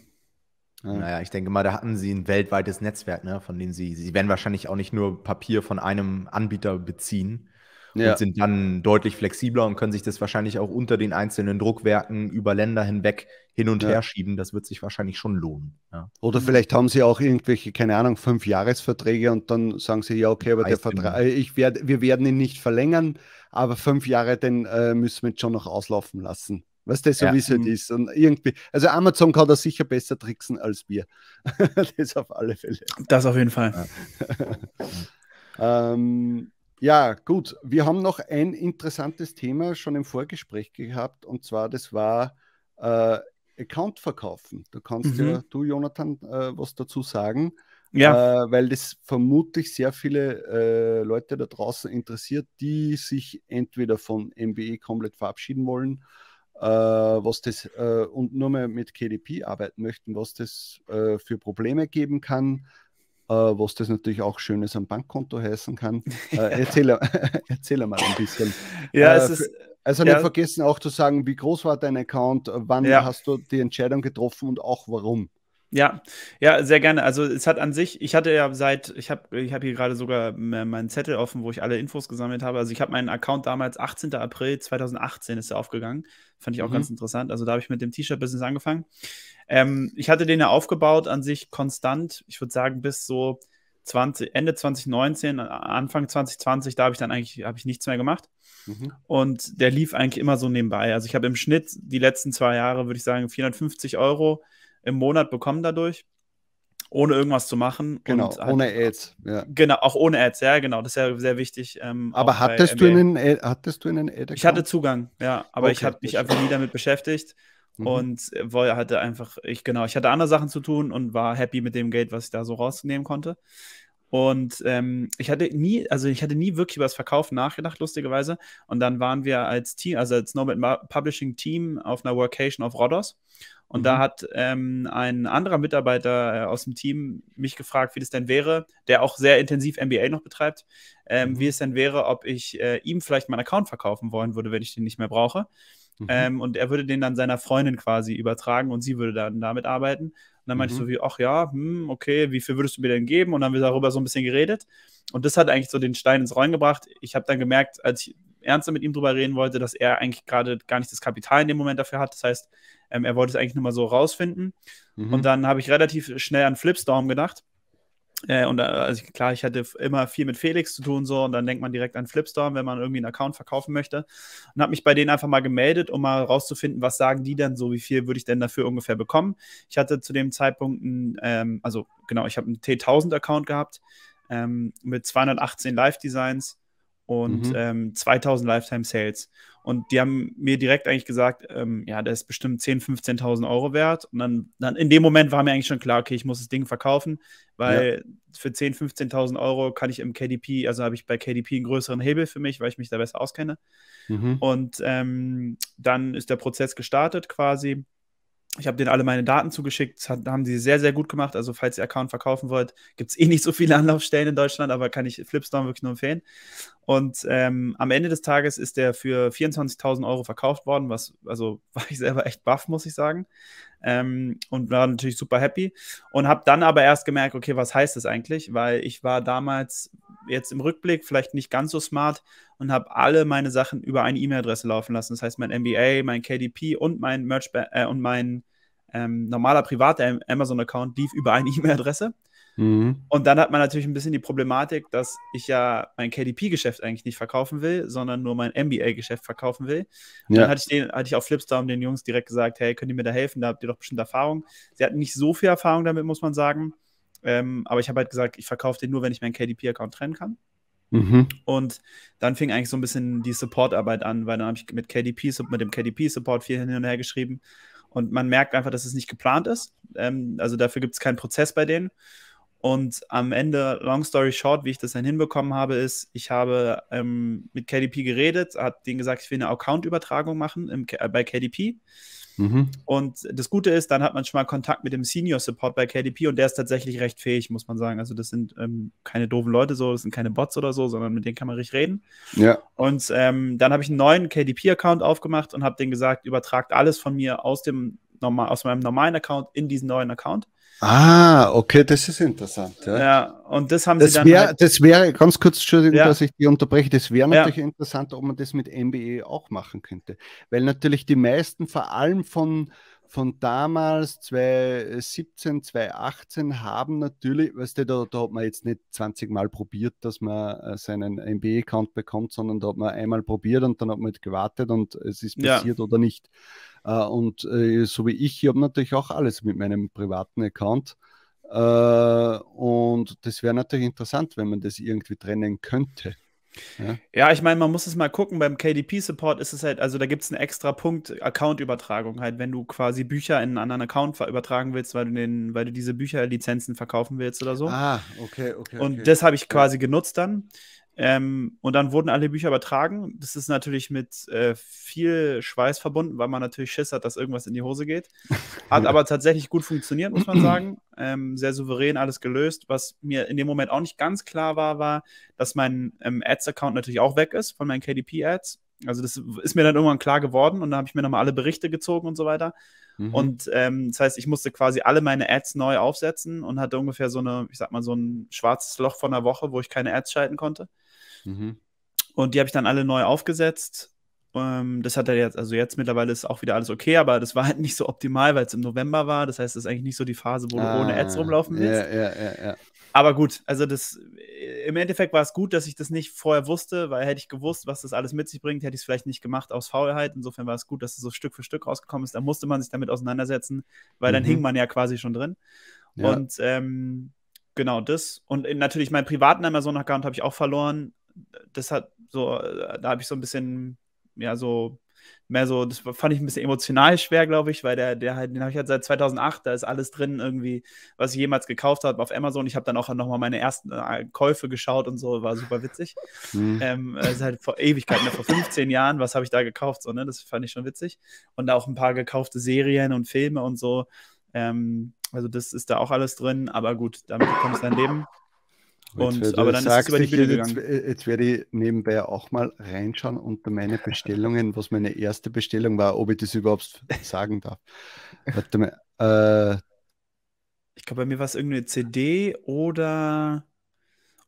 Naja, ich denke mal, da hatten sie ein weltweites Netzwerk, ne, von dem sie, sie werden wahrscheinlich auch nicht nur Papier von einem Anbieter beziehen. Ja. und sind dann deutlich flexibler und können sich das wahrscheinlich auch unter den einzelnen Druckwerken über Länder hinweg hin und ja. her schieben. Das wird sich wahrscheinlich schon lohnen. Ja. Oder vielleicht haben sie auch irgendwelche, keine Ahnung, fünf Jahresverträge und dann sagen sie, ja, okay, aber der Vertrag, ich werd, wir werden ihn nicht verlängern, aber fünf Jahre, den äh, müssen wir jetzt schon noch auslaufen lassen. Was das so ja. wie es halt mhm. ist. Und irgendwie, also Amazon kann da sicher besser tricksen als wir. das auf alle Fälle. Das auf jeden Fall. ähm, ja, gut. Wir haben noch ein interessantes Thema schon im Vorgespräch gehabt und zwar, das war äh, Account verkaufen. Da kannst mhm. ja du, Jonathan, äh, was dazu sagen. Ja. Äh, weil das vermutlich sehr viele äh, Leute da draußen interessiert, die sich entweder von MBE komplett verabschieden wollen äh, was das äh, und nur mehr mit KDP arbeiten möchten, was das für Probleme geben kann, was das natürlich auch Schönes am Bankkonto heißen kann. Äh, erzähl, erzähl mal ein bisschen. Ja, es ist. Also nicht ja. vergessen auch zu sagen, wie groß war dein Account, wann ja. hast du die Entscheidung getroffen und auch warum. Ja, ja, sehr gerne. Also es hat an sich, ich hatte ja seit, ich habe ich hab hier gerade sogar meinen Zettel offen, wo ich alle Infos gesammelt habe. Also ich habe meinen Account damals 18. April 2018 ist er aufgegangen. Fand ich auch mhm. ganz interessant. Also da habe ich mit dem T-Shirt-Business angefangen. Ähm, ich hatte den ja aufgebaut an sich konstant, ich würde sagen bis so 20, Ende 2019, Anfang 2020, da habe ich dann eigentlich hab ich nichts mehr gemacht. Mhm. Und der lief eigentlich immer so nebenbei. Also ich habe im Schnitt die letzten zwei Jahre, würde ich sagen, 450 Euro im Monat bekommen dadurch, ohne irgendwas zu machen. Genau, halt, ohne Ads. Ja. Genau, auch ohne Ads, ja, genau, das ist ja sehr wichtig. Ähm, aber hattest du, einen, hattest du einen Ad-Account? Ich hatte Zugang, ja, aber okay. ich habe mich einfach nie damit beschäftigt. Mhm. Und wollte hatte einfach, ich genau, ich hatte andere Sachen zu tun und war happy mit dem Geld, was ich da so rausnehmen konnte. Und ähm, ich hatte nie, also ich hatte nie wirklich über das Verkaufen nachgedacht, lustigerweise. Und dann waren wir als Team, also als Nomad Publishing Team auf einer Workation auf Rodos. Und mhm. da hat ähm, ein anderer Mitarbeiter äh, aus dem Team mich gefragt, wie das denn wäre, der auch sehr intensiv MBA noch betreibt, ähm, mhm. wie es denn wäre, ob ich äh, ihm vielleicht meinen Account verkaufen wollen würde, wenn ich den nicht mehr brauche. Mhm. Ähm, und er würde den dann seiner Freundin quasi übertragen und sie würde dann damit arbeiten. Und dann meinte ich so mhm. wie, ach ja, hm, okay, wie viel würdest du mir denn geben? Und dann haben wir darüber so ein bisschen geredet. Und das hat eigentlich so den Stein ins Rollen gebracht. Ich habe dann gemerkt, als ich ernster mit ihm drüber reden wollte, dass er eigentlich gerade gar nicht das Kapital in dem Moment dafür hat. Das heißt, ähm, er wollte es eigentlich nur mal so rausfinden. Mhm. Und dann habe ich relativ schnell an Flipstorm gedacht. Äh, und äh, also klar, ich hatte immer viel mit Felix zu tun, so, und dann denkt man direkt an Flipstorm, wenn man irgendwie einen Account verkaufen möchte. Und habe mich bei denen einfach mal gemeldet, um mal rauszufinden, was sagen die denn so, wie viel würde ich denn dafür ungefähr bekommen. Ich hatte zu dem Zeitpunkt, einen, ähm, also genau, ich habe einen T1000-Account gehabt ähm, mit 218 Live-Designs und mhm. ähm, 2000 Lifetime Sales. Und die haben mir direkt eigentlich gesagt, ähm, ja, der ist bestimmt 10.000, 15.000 Euro wert. Und dann, dann in dem Moment war mir eigentlich schon klar, okay, ich muss das Ding verkaufen, weil ja. für 10.000, 15.000 Euro kann ich im KDP, also habe ich bei KDP einen größeren Hebel für mich, weil ich mich da besser auskenne. Mhm. Und ähm, dann ist der Prozess gestartet quasi. Ich habe denen alle meine Daten zugeschickt. Das haben sie sehr, sehr gut gemacht. Also, falls ihr Account verkaufen wollt, gibt es eh nicht so viele Anlaufstellen in Deutschland, aber kann ich Flipstorm wirklich nur empfehlen. Und ähm, am Ende des Tages ist der für 24.000 Euro verkauft worden, was, also war ich selber echt baff, muss ich sagen. Ähm, und war natürlich super happy. Und habe dann aber erst gemerkt, okay, was heißt das eigentlich? Weil ich war damals jetzt im Rückblick vielleicht nicht ganz so smart und habe alle meine Sachen über eine E-Mail-Adresse laufen lassen. Das heißt, mein MBA, mein KDP und mein Merch äh, und mein ähm, normaler privater Amazon-Account lief über eine E-Mail-Adresse. Mhm. Und dann hat man natürlich ein bisschen die Problematik, dass ich ja mein KDP-Geschäft eigentlich nicht verkaufen will, sondern nur mein MBA-Geschäft verkaufen will. Und ja. dann hatte ich, den, hatte ich auf Flipstorm den Jungs direkt gesagt, hey, könnt ihr mir da helfen? Da habt ihr doch bestimmt Erfahrung. Sie hatten nicht so viel Erfahrung damit, muss man sagen. Ähm, aber ich habe halt gesagt, ich verkaufe den nur, wenn ich meinen KDP-Account trennen kann. Mhm. Und dann fing eigentlich so ein bisschen die Support-Arbeit an, weil dann habe ich mit KDP, mit dem KDP-Support viel hin und her geschrieben. Und man merkt einfach, dass es nicht geplant ist. Ähm, also dafür gibt es keinen Prozess bei denen. Und am Ende, long story short, wie ich das dann hinbekommen habe, ist, ich habe ähm, mit KDP geredet, habe denen gesagt, ich will eine Account-Übertragung machen im, äh, bei KDP. Mhm. Und das Gute ist, dann hat man schon mal Kontakt mit dem Senior Support bei KDP und der ist tatsächlich recht fähig, muss man sagen. Also das sind ähm, keine doofen Leute so, das sind keine Bots oder so, sondern mit denen kann man richtig reden. Ja. Und ähm, dann habe ich einen neuen KDP-Account aufgemacht und habe denen gesagt, übertragt alles von mir aus dem normal, aus meinem normalen Account in diesen neuen Account. Ah, okay, das ist interessant. Ja, ja und das haben das sie dann. Wär, halt das wäre, ganz kurz, Entschuldigung, Ja. dass ich die unterbreche, das wäre Ja. natürlich interessant, ob man das mit MBE auch machen könnte. Weil natürlich die meisten, vor allem von, von damals, 2017, 2018, haben natürlich, weißt du, da, da hat man jetzt nicht 20 Mal probiert, dass man äh, seinen MBE-Account bekommt, sondern da hat man einmal probiert und dann hat man halt gewartet und es ist Ja. passiert oder nicht. Äh, und äh, so wie ich, ich habe natürlich auch alles mit meinem privaten Account. Äh, und das wäre natürlich interessant, wenn man das irgendwie trennen könnte. Ja, ich meine, man muss es mal gucken. Beim KDP-Support ist es halt, also da gibt es einen extra Punkt, Account-Übertragung halt, wenn du quasi Bücher in einen anderen Account übertragen willst, weil du, den, weil du diese Bücherlizenzen verkaufen willst oder so. Ah, okay, okay. Und okay. das habe ich quasi genutzt dann. Ähm, und dann wurden alle Bücher übertragen. Das ist natürlich mit äh, viel Schweiß verbunden, weil man natürlich Schiss hat, dass irgendwas in die Hose geht. Hat aber tatsächlich gut funktioniert, muss man sagen. Ähm, sehr souverän alles gelöst. Was mir in dem Moment auch nicht ganz klar war, war, dass mein ähm, Ads-Account natürlich auch weg ist von meinen KDP-Ads. Also das ist mir dann irgendwann klar geworden und dann habe ich mir nochmal alle Berichte gezogen und so weiter. Mhm. Und ähm, das heißt, ich musste quasi alle meine Ads neu aufsetzen und hatte ungefähr so eine, ich sag mal, so ein schwarzes Loch von einer Woche, wo ich keine Ads schalten konnte. Mhm. Und die habe ich dann alle neu aufgesetzt. Ähm, das hat er jetzt, also jetzt mittlerweile ist auch wieder alles okay, aber das war halt nicht so optimal, weil es im November war. Das heißt, es ist eigentlich nicht so die Phase, wo du ohne Ads Ah, rumlaufen willst. Ja, ja, ja, ja. Aber gut, also das äh, im Endeffekt war es gut, dass ich das nicht vorher wusste, weil hätte ich gewusst, was das alles mit sich bringt, hätte ich es vielleicht nicht gemacht aus Faulheit. Insofern war es gut, dass es so Stück für Stück rausgekommen ist. Da musste man sich damit auseinandersetzen, weil dann Mhm. hing man ja quasi schon drin. Ja. Und ähm, genau das. Und äh, natürlich meinen privaten Amazon-Account habe ich auch verloren. Das hat so, äh, da habe ich so ein bisschen, ja, so mehr so, das fand ich ein bisschen emotional schwer, glaube ich, weil der, der halt, den habe ich halt seit 2008, da ist alles drin irgendwie, was ich jemals gekauft habe auf Amazon. Ich habe dann auch nochmal meine ersten äh, Käufe geschaut und so, war super witzig. Mhm. Ähm, es ist halt vor Ewigkeiten, ne, vor 15 Jahren, was habe ich da gekauft? So, ne? Das fand ich schon witzig. Und auch ein paar gekaufte Serien und Filme und so. Ähm, also das ist da auch alles drin, aber gut, damit kommst du dein Leben. Und, Jetzt, aber dann ist es sagst, über die Bühne jetzt, gegangen. äh, jetzt werde ich nebenbei auch mal reinschauen unter meine Bestellungen, was meine erste Bestellung war, ob ich das überhaupt sagen darf. Warte mal. Äh, Ich glaube, bei mir war es irgendeine CD oder,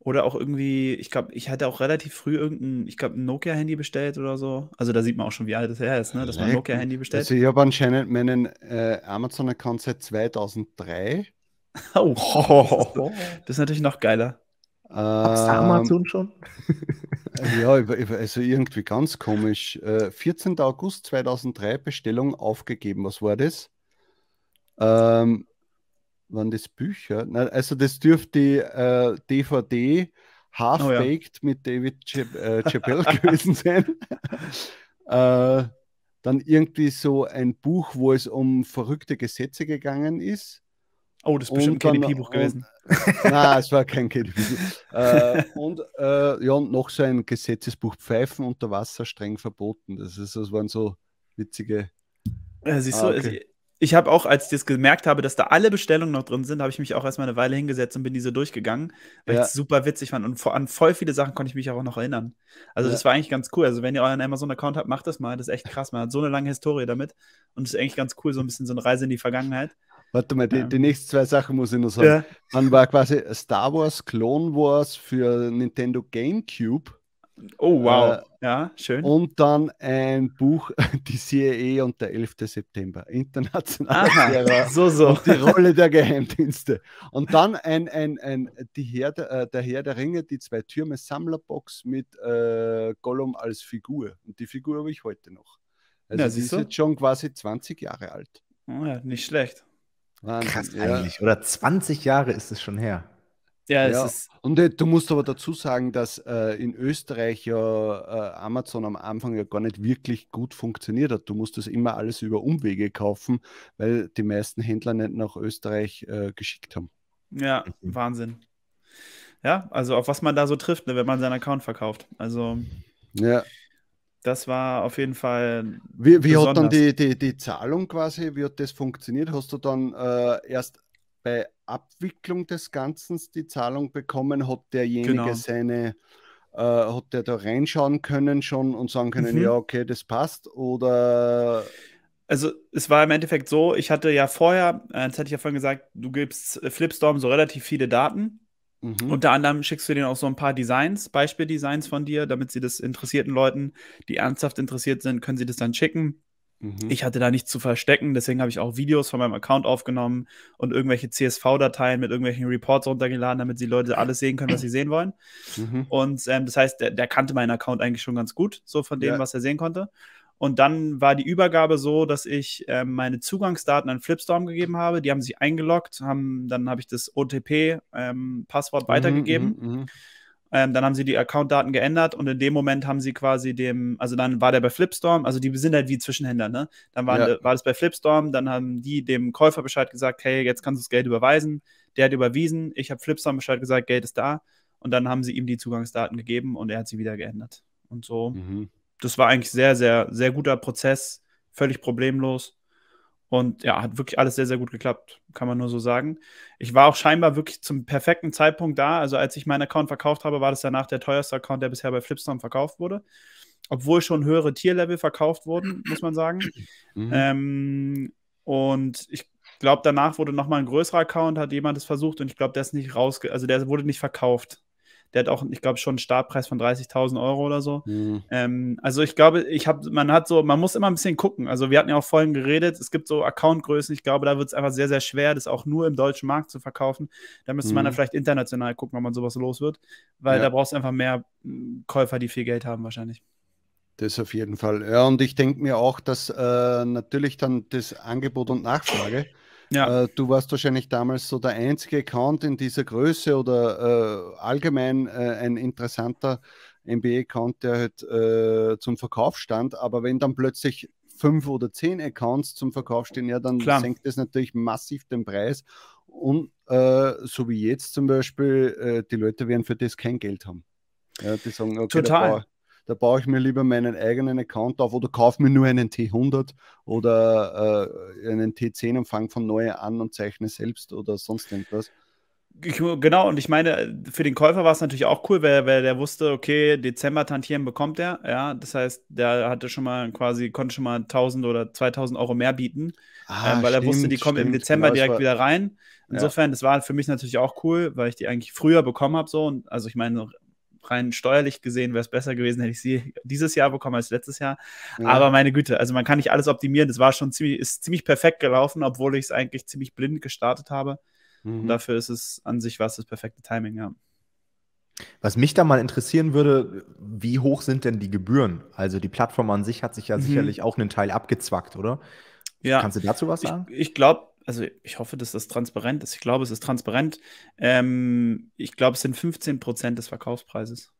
oder auch irgendwie, ich glaube, ich hatte auch relativ früh irgendein, ich glaube, ein Nokia-Handy bestellt oder so. Also da sieht man auch schon, wie alt das her ist, ne? dass man ein. Nokia-Handy bestellt. also ich habe anscheinend meinen äh, Amazon-Account seit 2003. Oh, Oh, das ist natürlich noch geiler. Hab's Ähm, da Amazon schon? Ja, also irgendwie ganz komisch. Äh, 14. August 2003 Bestellung aufgegeben. Was war das? Ähm, waren das Bücher? Nein, also das dürfte die äh, DVD Half-Baked mit David Chap äh, Chappelle gewesen sein. äh, dann irgendwie so ein Buch, wo es um verrückte Gesetze gegangen ist. Oh, das ist bestimmt Und ein dann- KDP-Buch gewesen. Nein, es war kein KDP. äh, und äh, ja, und noch so ein Gesetzesbuch Pfeifen unter Wasser streng verboten. Das, ist, das waren so witzige. Siehst Ah, okay. es- ich habe auch, als ich das gemerkt habe, dass da alle Bestellungen noch drin sind, habe ich mich auch erstmal eine Weile hingesetzt und bin diese durchgegangen, weil Ja. ich es super witzig fand. Und vor, an voll viele Sachen konnte ich mich auch noch erinnern. Also, Ja. das war eigentlich ganz cool. Also, wenn ihr euren Amazon-Account habt, macht das mal. Das ist echt krass. Man hat so eine lange Historie damit. Und es ist eigentlich ganz cool, so ein bisschen so eine Reise in die Vergangenheit. Warte mal, die, Ja. die nächsten zwei Sachen muss ich noch sagen. Dann war quasi Star Wars Clone Wars für Nintendo GameCube Oh, wow. Äh, ja, schön. und dann ein Buch, die CIA und der 11. September. Internationaler Aha, so, so. Die Rolle der Geheimdienste. Und dann ein, ein, ein, die Herr, der- äh, der Herr der Ringe, die zwei Türme Sammlerbox mit äh, Gollum als Figur. Und die Figur habe ich heute noch. Also Ja, siehst ist du? jetzt schon quasi 20 Jahre alt. Oh, ja, nicht schlecht. Wahnsinn, Krass ja. eigentlich. Oder 20 Jahre ist es schon her. Ja, Ja. es ist. Und äh, du musst aber dazu sagen, dass äh, in Österreich ja äh, Amazon am Anfang ja gar nicht wirklich gut funktioniert hat. Du musstest immer alles über Umwege kaufen, weil die meisten Händler nicht nach Österreich äh, geschickt haben. Ja, Mhm. Wahnsinn. Ja, also auf was man da so trifft, ne, wenn man seinen Account verkauft. Also, Ja. Das war auf jeden Fall. Wie, wie hat dann die, die, die Zahlung quasi, wie hat das funktioniert? Hast du dann äh, erst bei Abwicklung des Ganzen die Zahlung bekommen? Hat derjenige Genau. seine, äh, hat der da reinschauen können schon und sagen können, Mhm. ja, okay, das passt? Oder Also es war im Endeffekt so, ich hatte ja vorher, äh, das hatte ich ja vorhin gesagt, du gibst äh, Flipstorm so relativ viele Daten. Mhm. Unter anderem schickst du denen auch so ein paar Designs, Beispieldesigns von dir, damit sie das interessierten Leuten, die ernsthaft interessiert sind, können sie das dann schicken. Mhm. Ich hatte da nichts zu verstecken, deswegen habe ich auch Videos von meinem Account aufgenommen und irgendwelche CSV-Dateien mit irgendwelchen Reports runtergeladen, damit die Leute alles sehen können, was sie sehen wollen. Mhm. Und ähm, das heißt, der, der, kannte meinen Account eigentlich schon ganz gut, so von dem, ja. was er sehen konnte. Und dann war die Übergabe so, dass ich ähm, meine Zugangsdaten an Flipstorm gegeben habe. Die haben sich eingeloggt, haben, dann habe ich das OTP-Passwort ähm, weitergegeben. Mhm, mhm ähm, dann haben sie die Accountdaten geändert und in dem Moment haben sie quasi dem, also dann war der bei Flipstorm, also die sind halt wie Zwischenhändler, ne? Dann waren, ja. war das bei Flipstorm, dann haben die dem Käufer Bescheid gesagt, hey, jetzt kannst du das Geld überweisen. Der hat überwiesen, ich habe Flipstorm Bescheid gesagt, Geld ist da. Und dann haben sie ihm die Zugangsdaten gegeben und er hat sie wieder geändert. Und so. Mhm. Das war eigentlich sehr, sehr, sehr guter Prozess, völlig problemlos. Und ja, hat wirklich alles sehr, sehr gut geklappt, kann man nur so sagen. Ich war auch scheinbar wirklich zum perfekten Zeitpunkt da. Also als ich meinen Account verkauft habe, war das danach der teuerste Account, der bisher bei Flipstorm verkauft wurde. Obwohl schon höhere Tierlevel verkauft wurden, muss man sagen. Mhm. Ähm, und ich glaube, danach wurde nochmal ein größerer Account, hat jemand es versucht und ich glaube, der ist nicht rausge... Also der wurde nicht verkauft. Der hat auch, ich glaube, schon einen Startpreis von 30.000 Euro oder so. Mhm. Ähm, also ich glaube, ich habe, man hat so, man muss immer ein bisschen gucken. Also wir hatten ja auch vorhin geredet, es gibt so Accountgrößen. Ich glaube, da wird es einfach sehr, sehr schwer, das auch nur im deutschen Markt zu verkaufen. Da müsste mhm. man dann vielleicht international gucken, ob man sowas los wird, weil ja. da brauchst du einfach mehr hm, Käufer, die viel Geld haben wahrscheinlich. Das auf jeden Fall. Ja, und ich denke mir auch, dass äh, natürlich dann das Angebot und Nachfrage ja. Äh, du warst wahrscheinlich damals so der einzige Account in dieser Größe oder äh, allgemein äh, ein interessanter MBA-Account, der halt äh, zum Verkauf stand. Aber wenn dann plötzlich fünf oder zehn Accounts zum Verkauf stehen, ja, dann Klar. senkt das natürlich massiv den Preis. Und äh, so wie jetzt zum Beispiel, äh, die Leute werden für das kein Geld haben. Ja, die sagen, okay, Total da baue ich mir lieber meinen eigenen Account auf oder kaufe mir nur einen T100 oder äh, einen T10 und fange von neu an und zeichne selbst oder sonst irgendwas. Ich, genau, und ich meine, für den Käufer war es natürlich auch cool, weil, weil der wusste, okay, Dezember Tantien bekommt er, ja, das heißt, der hatte schon mal quasi, konnte schon mal 1000 oder 2000 Euro mehr bieten, ah, ähm, weil stimmt, er wusste, die kommen stimmt, im Dezember genau, direkt war, wieder rein. Insofern, ja. das war für mich natürlich auch cool, weil ich die eigentlich früher bekommen habe, so, und also ich meine, rein steuerlich gesehen wäre es besser gewesen, hätte ich sie dieses Jahr bekommen als letztes Jahr. Ja. Aber meine Güte, also man kann nicht alles optimieren. Das war schon ziemlich, ist ziemlich perfekt gelaufen, obwohl ich es eigentlich ziemlich blind gestartet habe. Mhm. Und dafür ist es an sich was das perfekte Timing, ja. Was mich da mal interessieren würde, wie hoch sind denn die Gebühren? Also die Plattform an sich hat sich ja mhm. sicherlich auch einen Teil abgezwackt, oder? Ja. Kannst du dazu was sagen? Ich, ich glaube, also ich hoffe, dass das transparent ist. Ich glaube, es ist transparent. Ähm, ich glaube, es sind 15 Prozent des Verkaufspreises.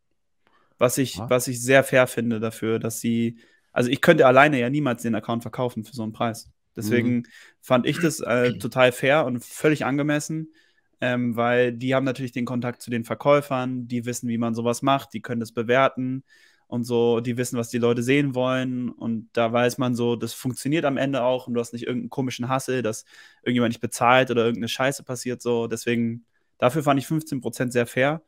Was ich, ah. was ich sehr fair finde dafür, dass sie, also ich könnte alleine ja niemals den Account verkaufen für so einen Preis. Deswegen mhm. fand ich das äh, total fair und völlig angemessen, ähm, weil die haben natürlich den Kontakt zu den Verkäufern, die wissen, wie man sowas macht, die können das bewerten und so, die wissen, was die Leute sehen wollen und da weiß man so, das funktioniert am Ende auch und du hast nicht irgendeinen komischen Hassel, dass irgendjemand nicht bezahlt oder irgendeine Scheiße passiert so, deswegen, dafür fand ich 15% sehr fair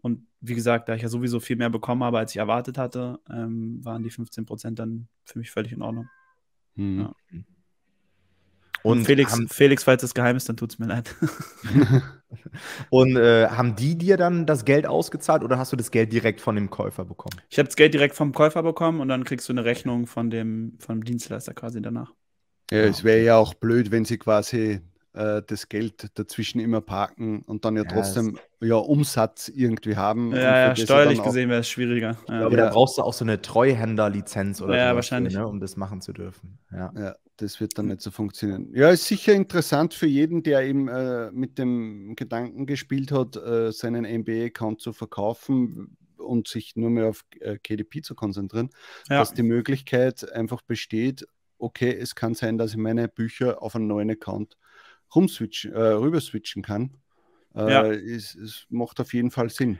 und wie gesagt, da ich ja sowieso viel mehr bekommen habe, als ich erwartet hatte, ähm, waren die 15% dann für mich völlig in Ordnung. Mhm. Ja. Und Felix, haben, Felix, falls es geheim ist, dann tut es mir leid. und äh, haben die dir dann das Geld ausgezahlt oder hast du das Geld direkt von dem Käufer bekommen? Ich habe das Geld direkt vom Käufer bekommen und dann kriegst du eine Rechnung von dem, vom Dienstleister quasi danach. Ja, es wäre ja auch blöd, wenn sie quasi äh, das Geld dazwischen immer parken und dann ja, ja trotzdem ja, Umsatz irgendwie haben. Ja, ja steuerlich gesehen wäre es schwieriger. Ich glaube, da brauchst du auch so eine Treuhänderlizenz oder ja, wahrscheinlich. Ne, um das machen zu dürfen. Ja. ja, das wird dann nicht so funktionieren. Ja, ist sicher interessant für jeden, der eben äh, mit dem Gedanken gespielt hat, äh, seinen MBA-Account zu verkaufen und sich nur mehr auf äh, KDP zu konzentrieren, dass die Möglichkeit einfach besteht, okay, es kann sein, dass ich meine Bücher auf einen neuen Account rumswitchen, äh, rüber switchen kann. Äh, ja. es, es macht auf jeden Fall Sinn.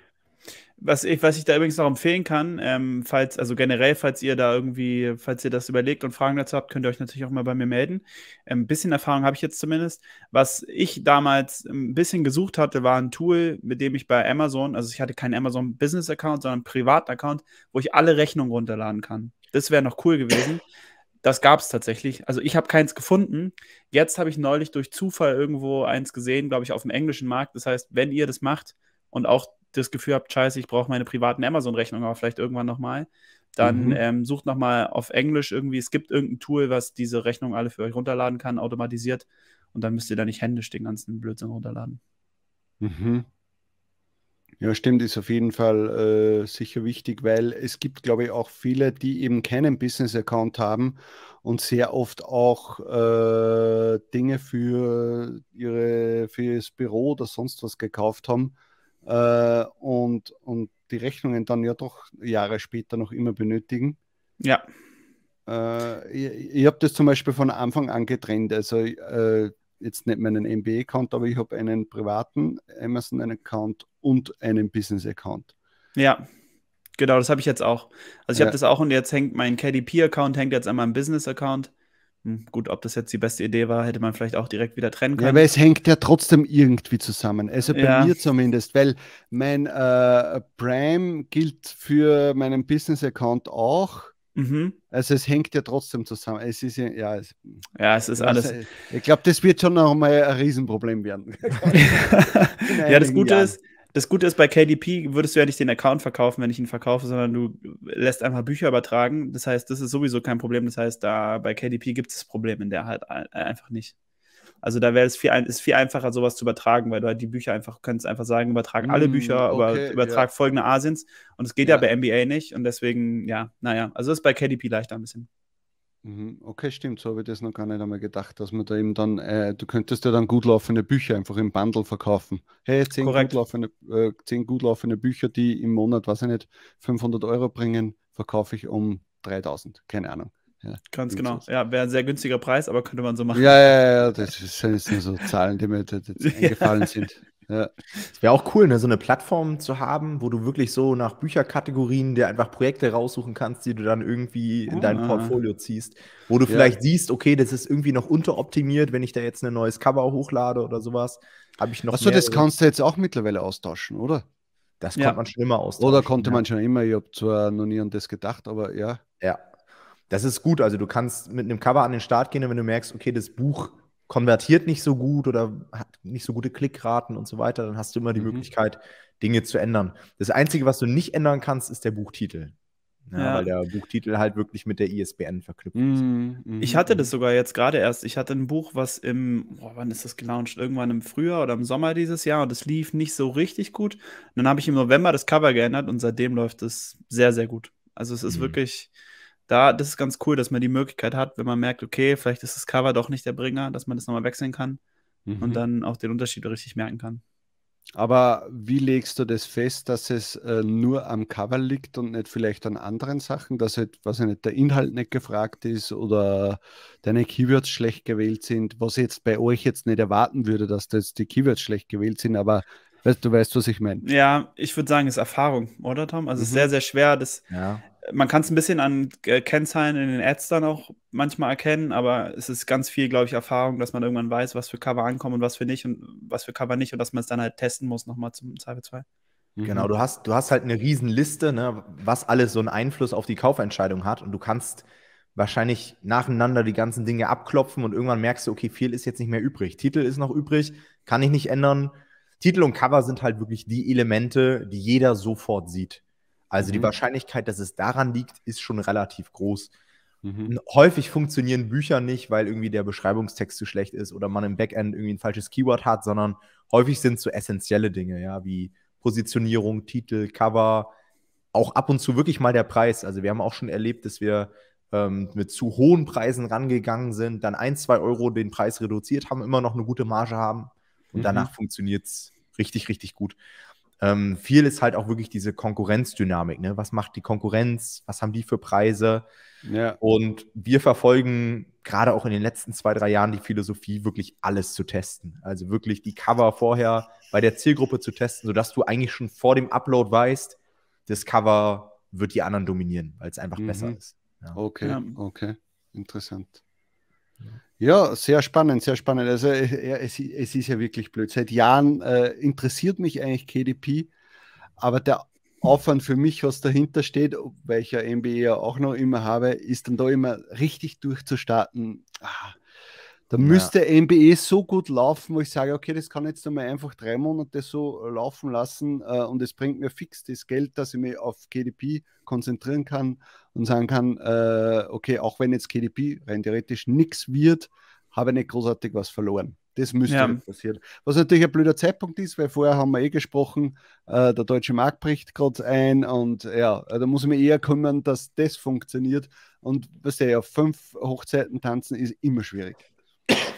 Was ich, was ich da übrigens noch empfehlen kann, ähm, falls, also generell, falls ihr da irgendwie, falls ihr das überlegt und Fragen dazu habt, könnt ihr euch natürlich auch mal bei mir melden. Ähm, ein bisschen Erfahrung habe ich jetzt zumindest. Was ich damals ein bisschen gesucht hatte, war ein Tool, mit dem ich bei Amazon, also ich hatte keinen Amazon Business Account, sondern einen privaten Account, wo ich alle Rechnungen runterladen kann. Das wäre noch cool gewesen das gab es tatsächlich. Also ich habe keins gefunden. Jetzt habe ich neulich durch Zufall irgendwo eins gesehen, glaube ich, auf dem englischen Markt. Das heißt, wenn ihr das macht und auch das Gefühl habt, scheiße, ich brauche meine privaten Amazon-Rechnungen, aber vielleicht irgendwann nochmal, dann mhm. ähm, sucht nochmal auf Englisch irgendwie, es gibt irgendein Tool, was diese Rechnungen alle für euch runterladen kann, automatisiert. Und dann müsst ihr da nicht händisch den ganzen Blödsinn runterladen. Mhm. Ja, stimmt, ist auf jeden Fall äh, sicher wichtig, weil es gibt, glaube ich, auch viele, die eben keinen Business-Account haben und sehr oft auch äh, Dinge für, ihre, für ihr Büro oder sonst was gekauft haben äh, und, und die Rechnungen dann ja doch Jahre später noch immer benötigen. Ja. Äh, ich, ich habe das zum Beispiel von Anfang an getrennt. Also äh, jetzt nicht meinen MBA-Account, aber ich habe einen privaten Amazon-Account und einen Business-Account. Ja, genau, das habe ich jetzt auch. Also ich ja. habe das auch und jetzt hängt mein KDP-Account hängt jetzt an meinem Business-Account. Hm, gut, ob das jetzt die beste Idee war, hätte man vielleicht auch direkt wieder trennen können. Ja, aber es hängt ja trotzdem irgendwie zusammen. Also bei ja. mir zumindest, weil mein äh, Prime gilt für meinen Business-Account auch. Mhm. Also es hängt ja trotzdem zusammen. Es ist ja, ja, es, ja, es ist alles. Ich glaube, das wird schon noch mal ein Riesenproblem werden. ja, das Gute Jahren. ist, das Gute ist, bei KDP würdest du ja nicht den Account verkaufen, wenn ich ihn verkaufe, sondern du lässt einfach Bücher übertragen. Das heißt, das ist sowieso kein Problem. Das heißt, da bei KDP gibt es das Problem in der halt einfach nicht. Also da wäre es viel, ist viel einfacher, sowas zu übertragen, weil du halt die Bücher einfach, könntest einfach sagen, übertragen alle mm, Bücher, okay, über, übertrag ja. folgende Asiens. Und es geht ja. ja bei NBA nicht. Und deswegen, ja, naja, also ist bei KDP leichter ein bisschen. Mhm, okay, stimmt, so habe ich das noch gar nicht einmal gedacht, dass man da eben dann, äh, du könntest ja dann gut laufende Bücher einfach im Bundle verkaufen. Hey, zehn gut, laufende, äh, zehn gut laufende Bücher, die im Monat, weiß ich nicht, 500 Euro bringen, verkaufe ich um 3000, keine Ahnung. Ja, Ganz genau. Ja, wäre ein sehr günstiger Preis, aber könnte man so machen. Ja, ja, ja, das sind jetzt nur so Zahlen, die mir jetzt eingefallen sind. Ja. Es wäre auch cool, ne, so eine Plattform zu haben, wo du wirklich so nach Bücherkategorien dir einfach Projekte raussuchen kannst, die du dann irgendwie in dein ah. Portfolio ziehst, wo du ja. vielleicht siehst, okay, das ist irgendwie noch unteroptimiert, wenn ich da jetzt ein neues Cover hochlade oder sowas. Habe ich noch. Achso, das kannst du jetzt auch mittlerweile austauschen, oder? Das ja. konnte man schon immer austauschen. Oder konnte man schon immer, ich habe zwar noch nie an das gedacht, aber ja. Ja. Das ist gut. Also du kannst mit einem Cover an den Start gehen und wenn du merkst, okay, das Buch konvertiert nicht so gut oder hat nicht so gute Klickraten und so weiter, dann hast du immer die mhm. Möglichkeit, Dinge zu ändern. Das Einzige, was du nicht ändern kannst, ist der Buchtitel. Ja, ja. Weil der Buchtitel halt wirklich mit der ISBN verknüpft ist. Mhm, mhm. Ich hatte das sogar jetzt gerade erst. Ich hatte ein Buch, was im, oh, wann ist das gelauncht? Irgendwann im Frühjahr oder im Sommer dieses Jahr und es lief nicht so richtig gut. Und dann habe ich im November das Cover geändert und seitdem läuft es sehr, sehr gut. Also es ist mhm. wirklich, da, das ist ganz cool, dass man die Möglichkeit hat, wenn man merkt, okay, vielleicht ist das Cover doch nicht der Bringer, dass man das nochmal wechseln kann mhm. und dann auch den Unterschied richtig merken kann. Aber wie legst du das fest, dass es äh, nur am Cover liegt und nicht vielleicht an anderen Sachen, dass halt, was ich nicht, der Inhalt nicht gefragt ist oder deine Keywords schlecht gewählt sind, was ich jetzt bei euch jetzt nicht erwarten würde, dass das die Keywords schlecht gewählt sind, aber weißt, du weißt, was ich meine. Ja, ich würde sagen, es ist Erfahrung, oder Tom? Also mhm. es ist mhm. sehr, sehr schwer, das ja man kann es ein bisschen an äh, Kennzahlen in den Ads dann auch manchmal erkennen, aber es ist ganz viel, glaube ich, Erfahrung, dass man irgendwann weiß, was für Cover ankommen und was für nicht und was für Cover nicht und dass man es dann halt testen muss, nochmal zum Zweifel 2. Mhm. Genau, du hast, du hast halt eine Riesenliste, ne, was alles so einen Einfluss auf die Kaufentscheidung hat und du kannst wahrscheinlich nacheinander die ganzen Dinge abklopfen und irgendwann merkst du, okay, viel ist jetzt nicht mehr übrig. Titel ist noch übrig, kann ich nicht ändern. Titel und Cover sind halt wirklich die Elemente, die jeder sofort sieht. Also mhm. die Wahrscheinlichkeit, dass es daran liegt, ist schon relativ groß. Mhm. Häufig funktionieren Bücher nicht, weil irgendwie der Beschreibungstext zu schlecht ist oder man im Backend irgendwie ein falsches Keyword hat, sondern häufig sind es so essentielle Dinge, ja, wie Positionierung, Titel, Cover, auch ab und zu wirklich mal der Preis. Also wir haben auch schon erlebt, dass wir ähm, mit zu hohen Preisen rangegangen sind, dann ein, zwei Euro den Preis reduziert haben, immer noch eine gute Marge haben und mhm. danach funktioniert es richtig, richtig gut. Ähm, viel ist halt auch wirklich diese Konkurrenzdynamik. Ne? Was macht die Konkurrenz? Was haben die für Preise? Ja. Und wir verfolgen gerade auch in den letzten zwei, drei Jahren die Philosophie, wirklich alles zu testen. Also wirklich die Cover vorher bei der Zielgruppe zu testen, sodass du eigentlich schon vor dem Upload weißt, das Cover wird die anderen dominieren, weil es einfach mhm. besser ist. Ja. Okay, ja. okay. Interessant. Ja, sehr spannend, sehr spannend. Also äh, es, es ist ja wirklich blöd. Seit Jahren äh, interessiert mich eigentlich KDP, aber der Aufwand für mich, was dahinter steht, weil ich ja MBA ja auch noch immer habe, ist dann da immer richtig durchzustarten. Ah, da ja. müsste MBE so gut laufen, wo ich sage, okay, das kann jetzt einmal einfach drei Monate so laufen lassen äh, und es bringt mir fix das Geld, dass ich mich auf KDP konzentrieren kann und sagen kann, äh, okay, auch wenn jetzt KDP rein theoretisch nichts wird, habe ich nicht großartig was verloren. Das müsste ja. passieren. Was natürlich ein blöder Zeitpunkt ist, weil vorher haben wir eh gesprochen, äh, der deutsche Markt bricht gerade ein und ja, da muss ich mich eher kümmern, dass das funktioniert. Und was ja, auf fünf Hochzeiten tanzen ist immer schwierig.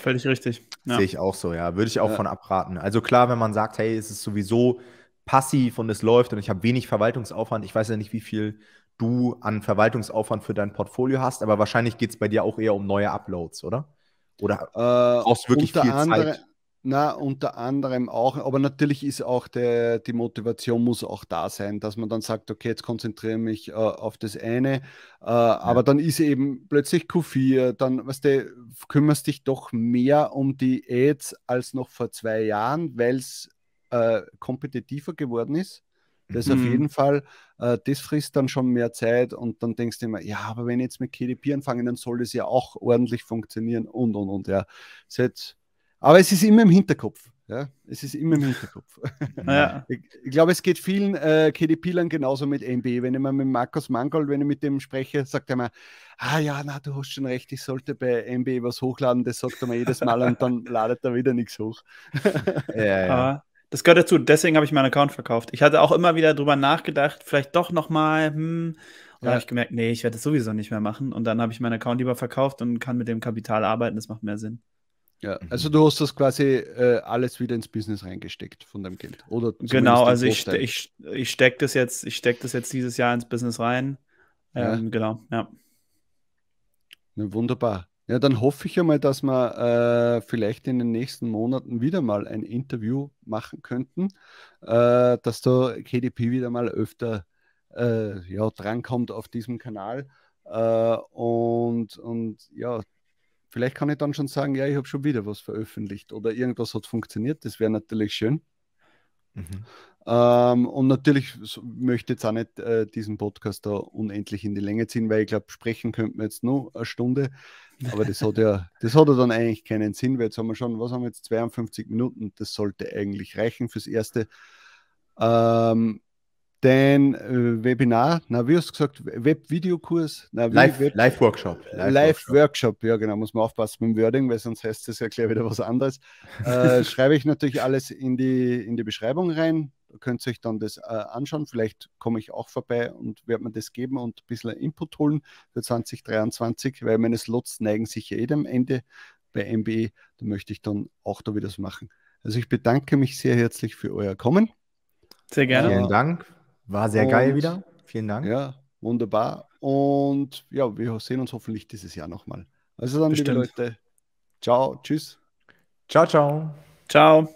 Völlig richtig. Ja. Sehe ich auch so, ja. Würde ich auch ja. von abraten. Also klar, wenn man sagt, hey, es ist sowieso passiv und es läuft und ich habe wenig Verwaltungsaufwand, ich weiß ja nicht, wie viel du an Verwaltungsaufwand für dein Portfolio hast, aber wahrscheinlich geht es bei dir auch eher um neue Uploads, oder? Oder äh, brauchst du wirklich viel andere, Zeit? Na, unter anderem auch, aber natürlich ist auch der, die Motivation muss auch da sein, dass man dann sagt, okay, jetzt konzentriere mich äh, auf das eine, äh, ja. aber dann ist eben plötzlich Q4, dann, weißt du, kümmerst dich doch mehr um die Ads als noch vor zwei Jahren, weil es äh, kompetitiver geworden ist. Das mhm. auf jeden Fall, äh, das frisst dann schon mehr Zeit und dann denkst du immer, ja, aber wenn ich jetzt mit KDP anfange, dann soll das ja auch ordentlich funktionieren und und und ja. Es hat, aber es ist immer im Hinterkopf. Ja, es ist immer im Hinterkopf. Ja. Ich, ich, glaube, es geht vielen äh, KDP-Lern genauso mit MB. Wenn ich mal mit Markus Mangold, wenn ich mit dem spreche, sagt er mir, ah ja, na, du hast schon recht, ich sollte bei MB was hochladen. Das sagt er mir jedes Mal und dann ladet er wieder nichts hoch. ja, ja. Das gehört dazu. Deswegen habe ich meinen Account verkauft. Ich hatte auch immer wieder drüber nachgedacht, vielleicht doch nochmal, hm. Und dann habe ich gemerkt, nee, ich werde das sowieso nicht mehr machen. Und dann habe ich meinen Account lieber verkauft und kann mit dem Kapital arbeiten. Das macht mehr Sinn. Ja, mhm. also du hast das quasi äh, alles wieder ins Business reingesteckt von deinem Geld, oder? Genau, also ich, ich, ich stecke das jetzt, ich stecke das jetzt dieses Jahr ins Business rein. Ähm, ja. Genau, ja. Na, wunderbar. Ja, dann hoffe ich einmal, dass wir äh, vielleicht in den nächsten Monaten wieder mal ein Interview machen könnten, äh, dass da KDP wieder mal öfter äh, ja, drankommt auf diesem Kanal. Äh, und, und ja, Vielleicht kann ich dann schon sagen, ja, ich habe schon wieder was veröffentlicht oder irgendwas hat funktioniert. Das wäre natürlich schön. Mhm. Ähm, und natürlich möchte ich jetzt auch nicht äh, diesen Podcast da unendlich in die Länge ziehen, weil ich glaube, sprechen könnten wir jetzt nur eine Stunde. Aber das hat ja, das hat ja dann eigentlich keinen Sinn, weil jetzt haben wir schon, was haben wir jetzt, 52 Minuten, das sollte eigentlich reichen fürs Erste. Ähm, dein äh, Webinar, na, wie hast du gesagt, Web-Videokurs? Live-Workshop. Live, Live Workshop, ja genau, muss man aufpassen mit dem Wording, weil sonst heißt es ja gleich wieder was anderes. äh, schreibe ich natürlich alles in die, in die Beschreibung rein. Da könnt ihr euch dann das äh, anschauen. Vielleicht komme ich auch vorbei und werde mir das geben und ein bisschen Input holen für 2023, weil meine Slots neigen sich ja eh dem Ende bei MBE. Da möchte ich dann auch da wieder was machen. Also ich bedanke mich sehr herzlich für euer Kommen. Sehr gerne. Vielen Dank. War sehr und, geil wieder. Vielen Dank. Ja, wunderbar. Und ja, wir sehen uns hoffentlich dieses Jahr nochmal. Also dann, Bestimmt. liebe Leute, ciao, tschüss. Ciao, ciao. Ciao.